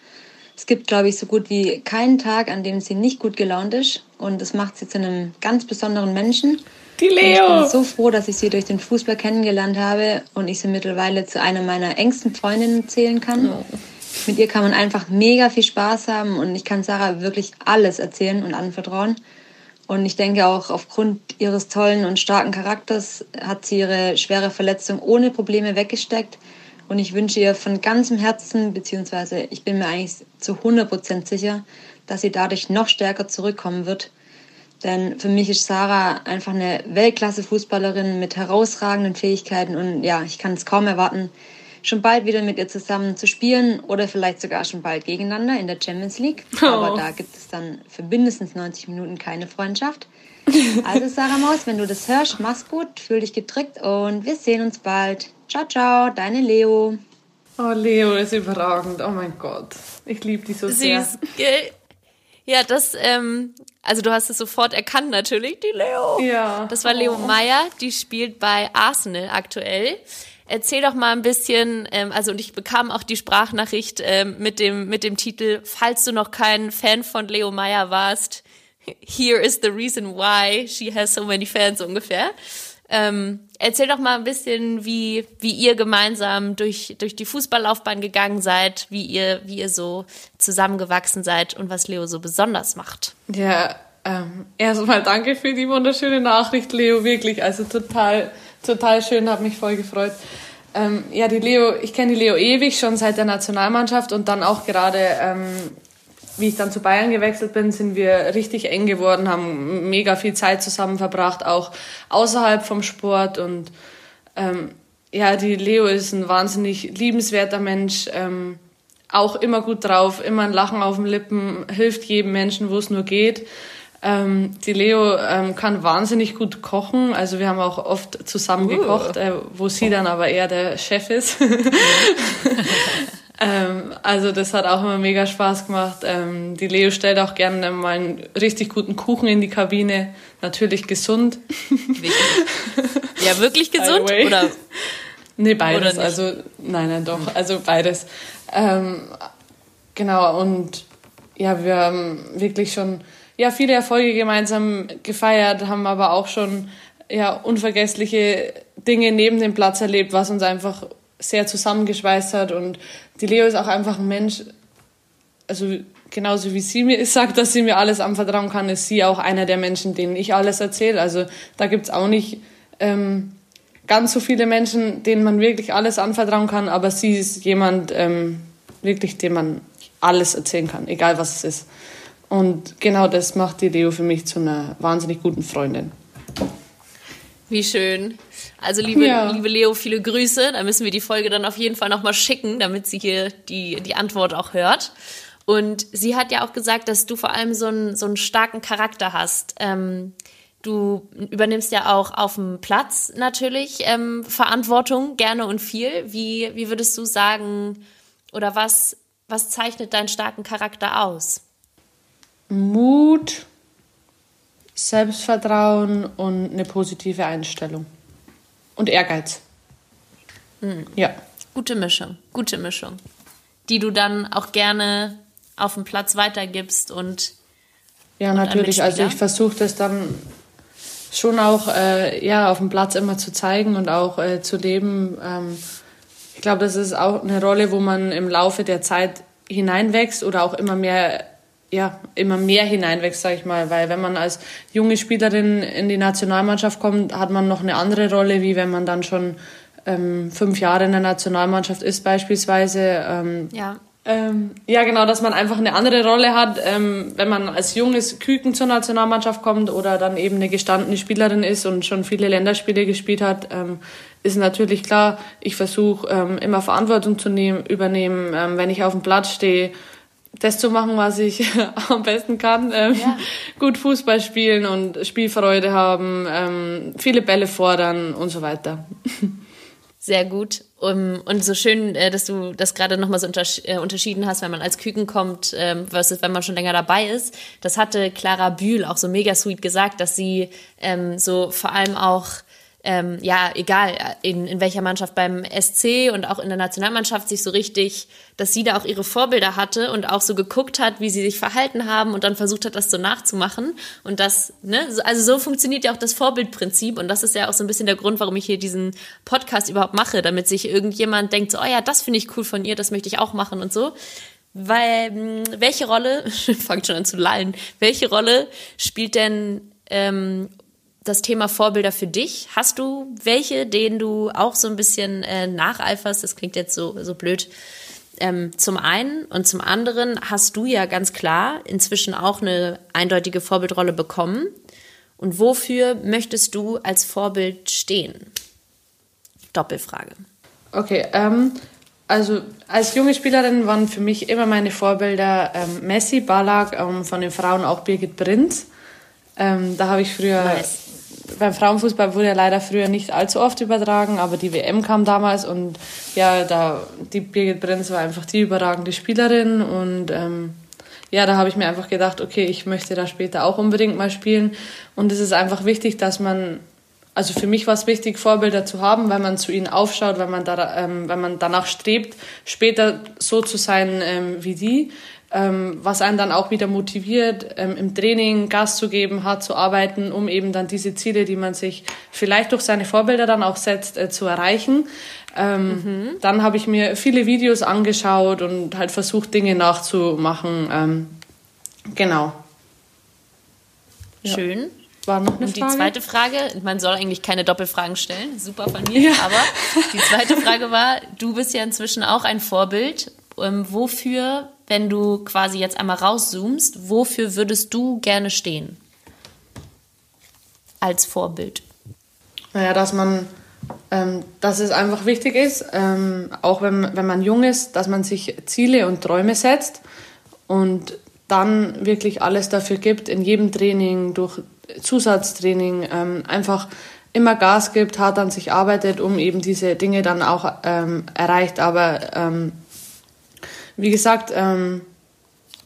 Es gibt, glaube ich, so gut wie keinen Tag, an dem sie nicht gut gelaunt ist. Und das macht sie zu einem ganz besonderen Menschen. Die Leo! Ich bin so froh, dass ich sie durch den Fußball kennengelernt habe und ich sie mittlerweile zu einer meiner engsten Freundinnen zählen kann. Oh. Mit ihr kann man einfach mega viel Spaß haben und ich kann Sarah wirklich alles erzählen und anvertrauen. Und ich denke auch aufgrund ihres tollen und starken Charakters hat sie ihre schwere Verletzung ohne Probleme weggesteckt. Und ich wünsche ihr von ganzem Herzen, beziehungsweise ich bin mir eigentlich zu 100 Prozent sicher, dass sie dadurch noch stärker zurückkommen wird denn für mich ist Sarah einfach eine Weltklasse-Fußballerin mit herausragenden Fähigkeiten und ja, ich kann es kaum erwarten, schon bald wieder mit ihr zusammen zu spielen oder vielleicht sogar schon bald gegeneinander in der Champions League. Oh. Aber da gibt es dann für mindestens 90 Minuten keine Freundschaft. Also Sarah Maus, wenn du das hörst, mach's gut, fühl dich gedrückt und wir sehen uns bald. Ciao, ciao, deine Leo. Oh, Leo ist überragend. Oh mein Gott. Ich liebe die so sehr. Süß. Ja, das, ähm, also du hast es sofort erkannt natürlich, die Leo. Ja. Das war Leo oh. Meyer, die spielt bei Arsenal aktuell. Erzähl doch mal ein bisschen, ähm, also und ich bekam auch die Sprachnachricht ähm, mit dem mit dem Titel, falls du noch kein Fan von Leo Meyer warst, here is the reason why she has so many fans ungefähr. Ähm, erzähl doch mal ein bisschen, wie, wie ihr gemeinsam durch, durch die Fußballlaufbahn gegangen seid, wie ihr, wie ihr so zusammengewachsen seid und was Leo so besonders macht. Ja, ähm, erstmal danke für die wunderschöne Nachricht, Leo, wirklich. Also total, total schön, hat mich voll gefreut. Ähm, ja, die Leo, ich kenne die Leo ewig, schon seit der Nationalmannschaft und dann auch gerade ähm, wie ich dann zu Bayern gewechselt bin, sind wir richtig eng geworden, haben mega viel Zeit zusammen verbracht, auch außerhalb vom Sport und Ähm, ja, die Leo ist ein wahnsinnig liebenswerter Mensch, ähm, auch immer gut drauf, immer ein Lachen auf den Lippen, hilft jedem Menschen, wo es nur geht. Ähm, die Leo ähm, kann wahnsinnig gut kochen. Also wir haben auch oft zusammen uh. gekocht, äh, wo sie dann aber eher der Chef ist. ähm, also das hat auch immer mega Spaß gemacht. Ähm, die Leo stellt auch gerne mal einen richtig guten Kuchen in die Kabine. Natürlich gesund. ja, wirklich gesund? Oder? Nee, beides. Oder also nein, nein, doch. Also beides. Ähm, genau, und ja, wir haben wirklich schon ja, viele Erfolge gemeinsam gefeiert, haben aber auch schon ja, unvergessliche Dinge neben dem Platz erlebt, was uns einfach sehr zusammengeschweißt hat. Und die Leo ist auch einfach ein Mensch, also genauso wie sie mir sagt, dass sie mir alles anvertrauen kann, ist sie auch einer der Menschen, denen ich alles erzähle. Also da gibt's auch nicht ähm, ganz so viele Menschen, denen man wirklich alles anvertrauen kann, aber sie ist jemand, ähm, wirklich, dem man alles erzählen kann, egal was es ist. Und genau das macht die Leo für mich zu einer wahnsinnig guten Freundin. Wie schön. Also liebe, ja. liebe Leo, viele Grüße. Da müssen wir die Folge dann auf jeden Fall nochmal schicken, damit sie hier die, die Antwort auch hört. Und sie hat ja auch gesagt, dass du vor allem so einen, so einen starken Charakter hast. Ähm, du übernimmst ja auch auf dem Platz natürlich ähm, Verantwortung, gerne und viel. Wie, wie würdest du sagen, oder was, was zeichnet deinen starken Charakter aus? Mut, Selbstvertrauen und eine positive Einstellung. Und Ehrgeiz. Mhm. Ja. Gute Mischung, gute Mischung. Die du dann auch gerne auf dem Platz weitergibst und. Ja, und natürlich. Also ich versuche das dann schon auch äh, ja, auf dem Platz immer zu zeigen und auch äh, zu leben. Ähm, ich glaube, das ist auch eine Rolle, wo man im Laufe der Zeit hineinwächst oder auch immer mehr ja, immer mehr hineinwächst, sage ich mal, weil wenn man als junge Spielerin in die Nationalmannschaft kommt, hat man noch eine andere Rolle, wie wenn man dann schon ähm, fünf Jahre in der Nationalmannschaft ist beispielsweise. Ähm, ja. Ähm, ja, genau, dass man einfach eine andere Rolle hat, ähm, wenn man als junges Küken zur Nationalmannschaft kommt oder dann eben eine gestandene Spielerin ist und schon viele Länderspiele gespielt hat, ähm, ist natürlich klar, ich versuche ähm, immer Verantwortung zu nehmen, übernehmen, ähm, wenn ich auf dem Platz stehe, das zu machen, was ich am besten kann. Ähm, ja. Gut Fußball spielen und Spielfreude haben, ähm, viele Bälle fordern und so weiter. Sehr gut. Um, und so schön, äh, dass du das gerade nochmal so untersch äh, unterschieden hast, wenn man als Küken kommt, ähm, versus wenn man schon länger dabei ist. Das hatte Clara Bühl auch so mega sweet gesagt, dass sie ähm, so vor allem auch ähm, ja, egal in, in welcher Mannschaft beim SC und auch in der Nationalmannschaft sich so richtig, dass sie da auch ihre Vorbilder hatte und auch so geguckt hat, wie sie sich verhalten haben und dann versucht hat, das so nachzumachen. Und das, ne, also so funktioniert ja auch das Vorbildprinzip und das ist ja auch so ein bisschen der Grund, warum ich hier diesen Podcast überhaupt mache, damit sich irgendjemand denkt, so, oh ja, das finde ich cool von ihr, das möchte ich auch machen und so. Weil, hm, welche Rolle, fangt schon an zu lallen, welche Rolle spielt denn ähm, das Thema Vorbilder für dich. Hast du welche, denen du auch so ein bisschen äh, nacheiferst? Das klingt jetzt so, so blöd. Ähm, zum einen und zum anderen hast du ja ganz klar inzwischen auch eine eindeutige Vorbildrolle bekommen. Und wofür möchtest du als Vorbild stehen? Doppelfrage. Okay, ähm, also als junge Spielerin waren für mich immer meine Vorbilder ähm, Messi, Ballack, ähm, von den Frauen auch Birgit Prinz. Ähm, da habe ich früher nice beim Frauenfußball wurde ja leider früher nicht allzu oft übertragen, aber die WM kam damals und ja, da die Birgit Brenz war einfach die überragende Spielerin und ähm, ja, da habe ich mir einfach gedacht, okay, ich möchte da später auch unbedingt mal spielen und es ist einfach wichtig, dass man also für mich war es wichtig, Vorbilder zu haben, weil man zu ihnen aufschaut, weil man, da, ähm, weil man danach strebt, später so zu sein ähm, wie die ähm, was einen dann auch wieder motiviert, ähm, im Training Gas zu geben, hart zu arbeiten, um eben dann diese Ziele, die man sich vielleicht durch seine Vorbilder dann auch setzt, äh, zu erreichen. Ähm, mhm. Dann habe ich mir viele Videos angeschaut und halt versucht, Dinge nachzumachen. Ähm, genau. Schön. War noch eine und die Frage? zweite Frage, man soll eigentlich keine Doppelfragen stellen, super von mir, ja. aber die zweite Frage war, du bist ja inzwischen auch ein Vorbild. Ähm, wofür wenn du quasi jetzt einmal rauszoomst, wofür würdest du gerne stehen? Als Vorbild. Naja, dass man ähm, dass es einfach wichtig ist, ähm, auch wenn, wenn man jung ist, dass man sich Ziele und Träume setzt und dann wirklich alles dafür gibt, in jedem Training, durch Zusatztraining, ähm, einfach immer Gas gibt, hart an sich arbeitet, um eben diese Dinge dann auch ähm, erreicht. Aber ähm, wie gesagt, ähm,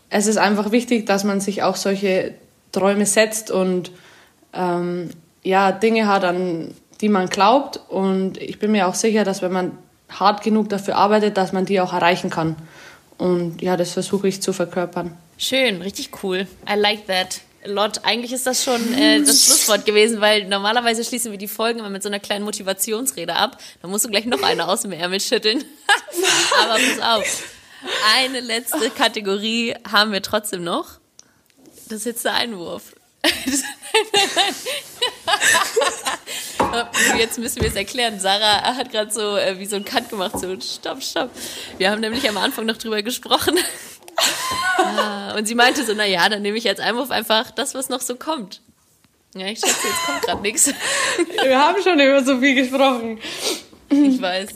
es ist einfach wichtig, dass man sich auch solche Träume setzt und ähm, ja, Dinge hat, an die man glaubt. Und ich bin mir auch sicher, dass wenn man hart genug dafür arbeitet, dass man die auch erreichen kann. Und ja, das versuche ich zu verkörpern. Schön, richtig cool. I like that. Lot, eigentlich ist das schon äh, das Schlusswort gewesen, weil normalerweise schließen wir die Folgen immer mit so einer kleinen Motivationsrede ab. Da musst du gleich noch eine aus dem Ärmel schütteln. Aber pass auf. Eine letzte Kategorie haben wir trotzdem noch. Das ist jetzt der Einwurf. Jetzt müssen wir es erklären. Sarah hat gerade so äh, wie so ein Cut gemacht, so stopp, stopp. Wir haben nämlich am Anfang noch drüber gesprochen. ja, und sie meinte so, naja, dann nehme ich als Einwurf einfach das, was noch so kommt. Ja, ich schätze, jetzt kommt gerade nichts. Wir haben schon über so viel gesprochen. Ich weiß.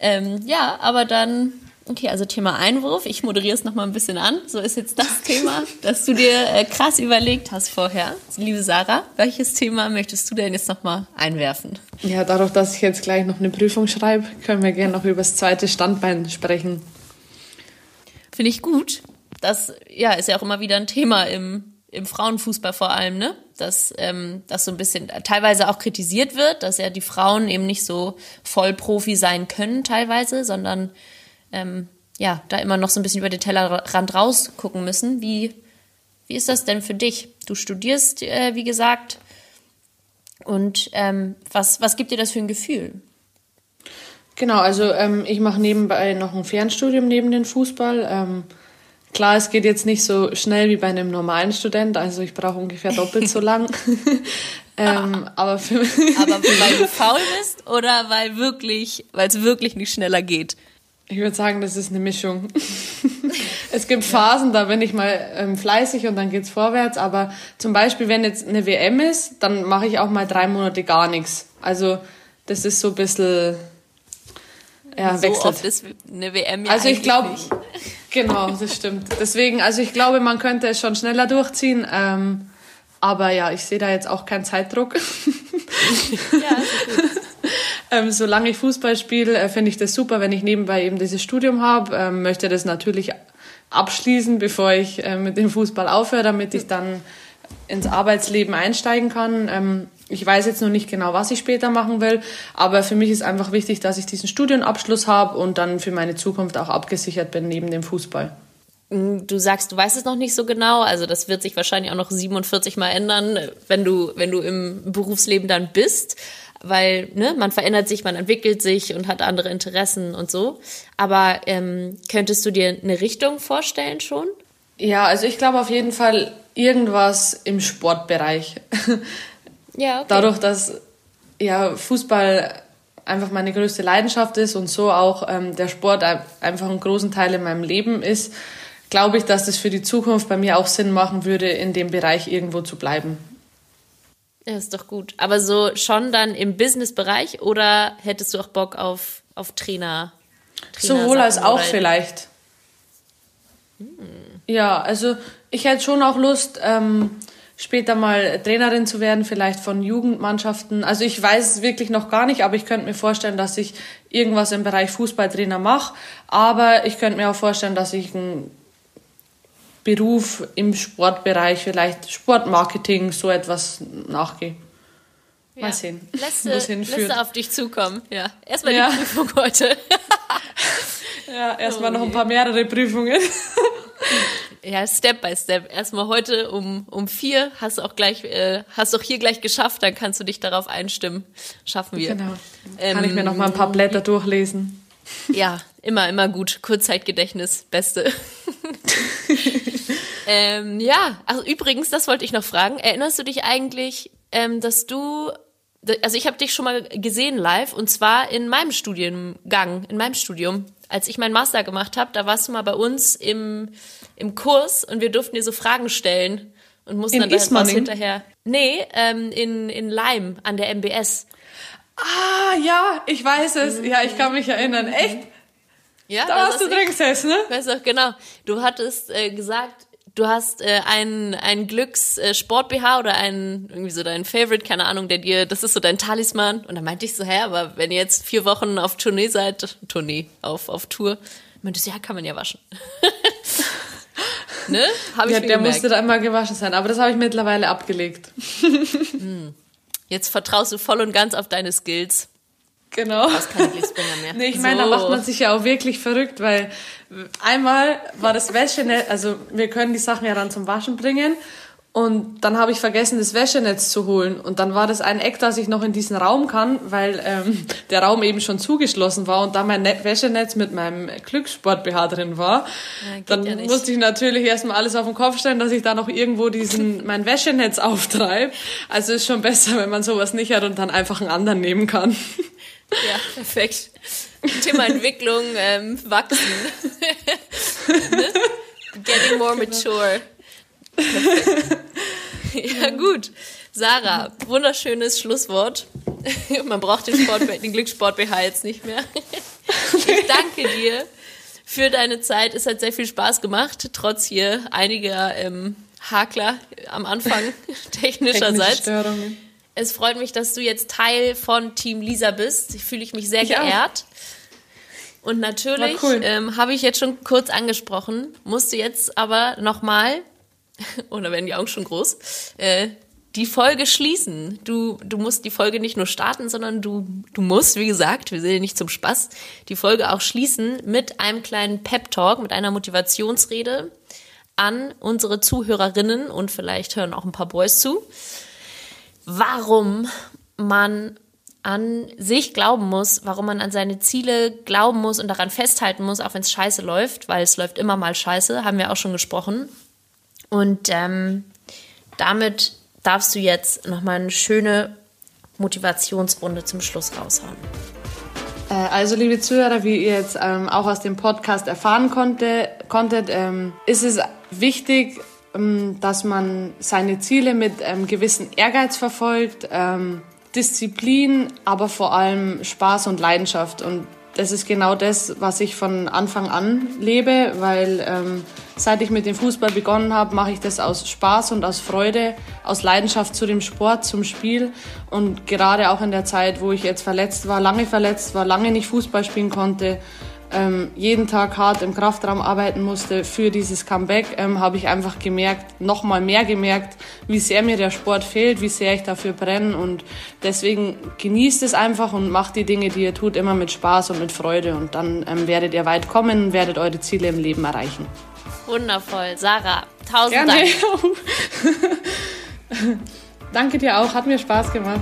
Ähm, ja, aber dann Okay, also Thema Einwurf. Ich moderiere es nochmal ein bisschen an. So ist jetzt das Thema, das du dir äh, krass überlegt hast vorher. Liebe Sarah, welches Thema möchtest du denn jetzt nochmal einwerfen? Ja, dadurch, dass ich jetzt gleich noch eine Prüfung schreibe, können wir gerne noch über das zweite Standbein sprechen. Finde ich gut. Das ja, ist ja auch immer wieder ein Thema im, im Frauenfußball vor allem, ne? Dass ähm, das so ein bisschen teilweise auch kritisiert wird, dass ja die Frauen eben nicht so voll Profi sein können teilweise, sondern ähm, ja, da immer noch so ein bisschen über den Tellerrand rausgucken müssen. Wie, wie ist das denn für dich? Du studierst, äh, wie gesagt, und ähm, was, was gibt dir das für ein Gefühl? Genau, also ähm, ich mache nebenbei noch ein Fernstudium neben dem Fußball. Ähm, klar, es geht jetzt nicht so schnell wie bei einem normalen Student, also ich brauche ungefähr doppelt so lang. ähm, aber, für aber weil du faul bist oder weil wirklich, weil es wirklich nicht schneller geht? Ich würde sagen, das ist eine Mischung. es gibt Phasen, da bin ich mal ähm, fleißig und dann geht's vorwärts. Aber zum Beispiel, wenn jetzt eine WM ist, dann mache ich auch mal drei Monate gar nichts. Also das ist so ein bisschen ja, so wechselt. oft ist eine WM ja Also ich glaube, genau, das stimmt. Deswegen, also ich glaube, man könnte es schon schneller durchziehen. Ähm, aber ja, ich sehe da jetzt auch keinen Zeitdruck. ja, ist gut. Ähm, solange ich Fußball spiele, äh, finde ich das super, wenn ich nebenbei eben dieses Studium habe. Ähm, möchte das natürlich abschließen, bevor ich äh, mit dem Fußball aufhöre, damit ich dann ins Arbeitsleben einsteigen kann. Ähm, ich weiß jetzt noch nicht genau, was ich später machen will, aber für mich ist einfach wichtig, dass ich diesen Studienabschluss habe und dann für meine Zukunft auch abgesichert bin neben dem Fußball. Mm, du sagst, du weißt es noch nicht so genau, also das wird sich wahrscheinlich auch noch 47 Mal ändern, wenn du, wenn du im Berufsleben dann bist weil ne, man verändert sich, man entwickelt sich und hat andere Interessen und so. Aber ähm, könntest du dir eine Richtung vorstellen schon? Ja, also ich glaube auf jeden Fall irgendwas im Sportbereich. Ja, okay. Dadurch, dass ja Fußball einfach meine größte Leidenschaft ist und so auch ähm, der Sport einfach einen großen Teil in meinem Leben ist, glaube ich, dass das für die Zukunft bei mir auch Sinn machen würde, in dem Bereich irgendwo zu bleiben. Ja, ist doch gut. Aber so schon dann im Business-Bereich oder hättest du auch Bock auf, auf Trainer? Trainer Sowohl als auch vielleicht. Hm. Ja, also ich hätte schon auch Lust, ähm, später mal Trainerin zu werden, vielleicht von Jugendmannschaften. Also ich weiß es wirklich noch gar nicht, aber ich könnte mir vorstellen, dass ich irgendwas im Bereich Fußballtrainer mache. Aber ich könnte mir auch vorstellen, dass ich ein Beruf im Sportbereich, vielleicht Sportmarketing, so etwas nachgehe. Mal ja. sehen, lässt, wo hinführt. auf dich zukommen. Ja, erstmal ja. die Prüfung heute. ja, erstmal oh noch ein paar mehrere Prüfungen. ja, Step by Step. Erstmal heute um, um vier hast du auch gleich, äh, hast auch hier gleich geschafft, dann kannst du dich darauf einstimmen. Schaffen wir. Genau. Kann ähm, ich mir noch mal ein paar Blätter durchlesen. Ja, immer, immer gut. Kurzzeitgedächtnis, beste. ähm, ja, also übrigens, das wollte ich noch fragen. Erinnerst du dich eigentlich, ähm, dass du, also ich habe dich schon mal gesehen live und zwar in meinem Studiengang, in meinem Studium. Als ich meinen Master gemacht habe, da warst du mal bei uns im, im Kurs und wir durften dir so Fragen stellen und mussten in dann was hinterher. Nee, ähm, in, in Leim an der MBS. Ah, ja, ich weiß es. Ja, ich kann mich erinnern. Echt? Ja, da hast du drin gesessen, ne? Weißt du, genau. Du hattest äh, gesagt, du hast äh, einen, einen Glücks-Sport-BH oder einen, irgendwie so dein Favorite, keine Ahnung, der dir, das ist so dein Talisman. Und dann meinte ich so, hä, aber wenn ihr jetzt vier Wochen auf Tournee seid, Tournee, auf, auf Tour, meinte du, ja, kann man ja waschen. ne? Hab ich ja, der gemerkt. musste da immer gewaschen sein, aber das habe ich mittlerweile abgelegt. hm. Jetzt vertraust du voll und ganz auf deine Skills. Genau. Du hast keine mehr. nee, ich so. meine, da macht man sich ja auch wirklich verrückt, weil einmal war das Wäschenetz, also wir können die Sachen ja dann zum Waschen bringen und dann habe ich vergessen, das Wäschenetz zu holen. Und dann war das ein Eck, dass ich noch in diesen Raum kann, weil ähm, der Raum eben schon zugeschlossen war und da mein Net Wäschenetz mit meinem Glückssport-BH drin war. Ja, dann ja musste ich natürlich erstmal alles auf den Kopf stellen, dass ich da noch irgendwo diesen mein Wäschenetz auftreibe. Also ist schon besser, wenn man sowas nicht hat und dann einfach einen anderen nehmen kann. Ja, perfekt. Thema Entwicklung, ähm, wachsen. ne? Getting more genau. mature. ja, gut. Sarah, wunderschönes Schlusswort. Man braucht den, Sport, den Glückssport BH jetzt nicht mehr. Ich danke dir für deine Zeit. Es hat sehr viel Spaß gemacht, trotz hier einiger ähm, Hakler am Anfang technischerseits. Es freut mich, dass du jetzt Teil von Team Lisa bist. Ich fühle mich sehr ich geehrt. Auch. Und natürlich cool. ähm, habe ich jetzt schon kurz angesprochen, musst du jetzt aber nochmal oder werden die Augen schon groß, äh, die Folge schließen. Du, du musst die Folge nicht nur starten, sondern du, du musst, wie gesagt, wir sind ja nicht zum Spaß, die Folge auch schließen mit einem kleinen Pep-Talk, mit einer Motivationsrede an unsere Zuhörerinnen und vielleicht hören auch ein paar Boys zu, warum man an sich glauben muss, warum man an seine Ziele glauben muss und daran festhalten muss, auch wenn es scheiße läuft, weil es läuft immer mal scheiße, haben wir auch schon gesprochen. Und ähm, damit darfst du jetzt nochmal eine schöne Motivationsrunde zum Schluss raushauen. Äh, also, liebe Zuhörer, wie ihr jetzt ähm, auch aus dem Podcast erfahren konnte, konntet, ähm, ist es wichtig, dass man seine Ziele mit ähm, gewissen Ehrgeiz verfolgt, ähm, Disziplin, aber vor allem Spaß und Leidenschaft. Und das ist genau das, was ich von Anfang an lebe, weil ähm, seit ich mit dem Fußball begonnen habe, mache ich das aus Spaß und aus Freude, aus Leidenschaft zu dem Sport, zum Spiel. Und gerade auch in der Zeit, wo ich jetzt verletzt war, lange verletzt war, lange nicht Fußball spielen konnte, ähm, jeden Tag hart im Kraftraum arbeiten musste für dieses Comeback, ähm, habe ich einfach gemerkt, noch mal mehr gemerkt, wie sehr mir der Sport fehlt, wie sehr ich dafür brenne und deswegen genießt es einfach und macht die Dinge, die ihr tut, immer mit Spaß und mit Freude und dann ähm, werdet ihr weit kommen und werdet eure Ziele im Leben erreichen. Wundervoll. Sarah, tausend Gerne. Dank. Danke dir auch, hat mir Spaß gemacht.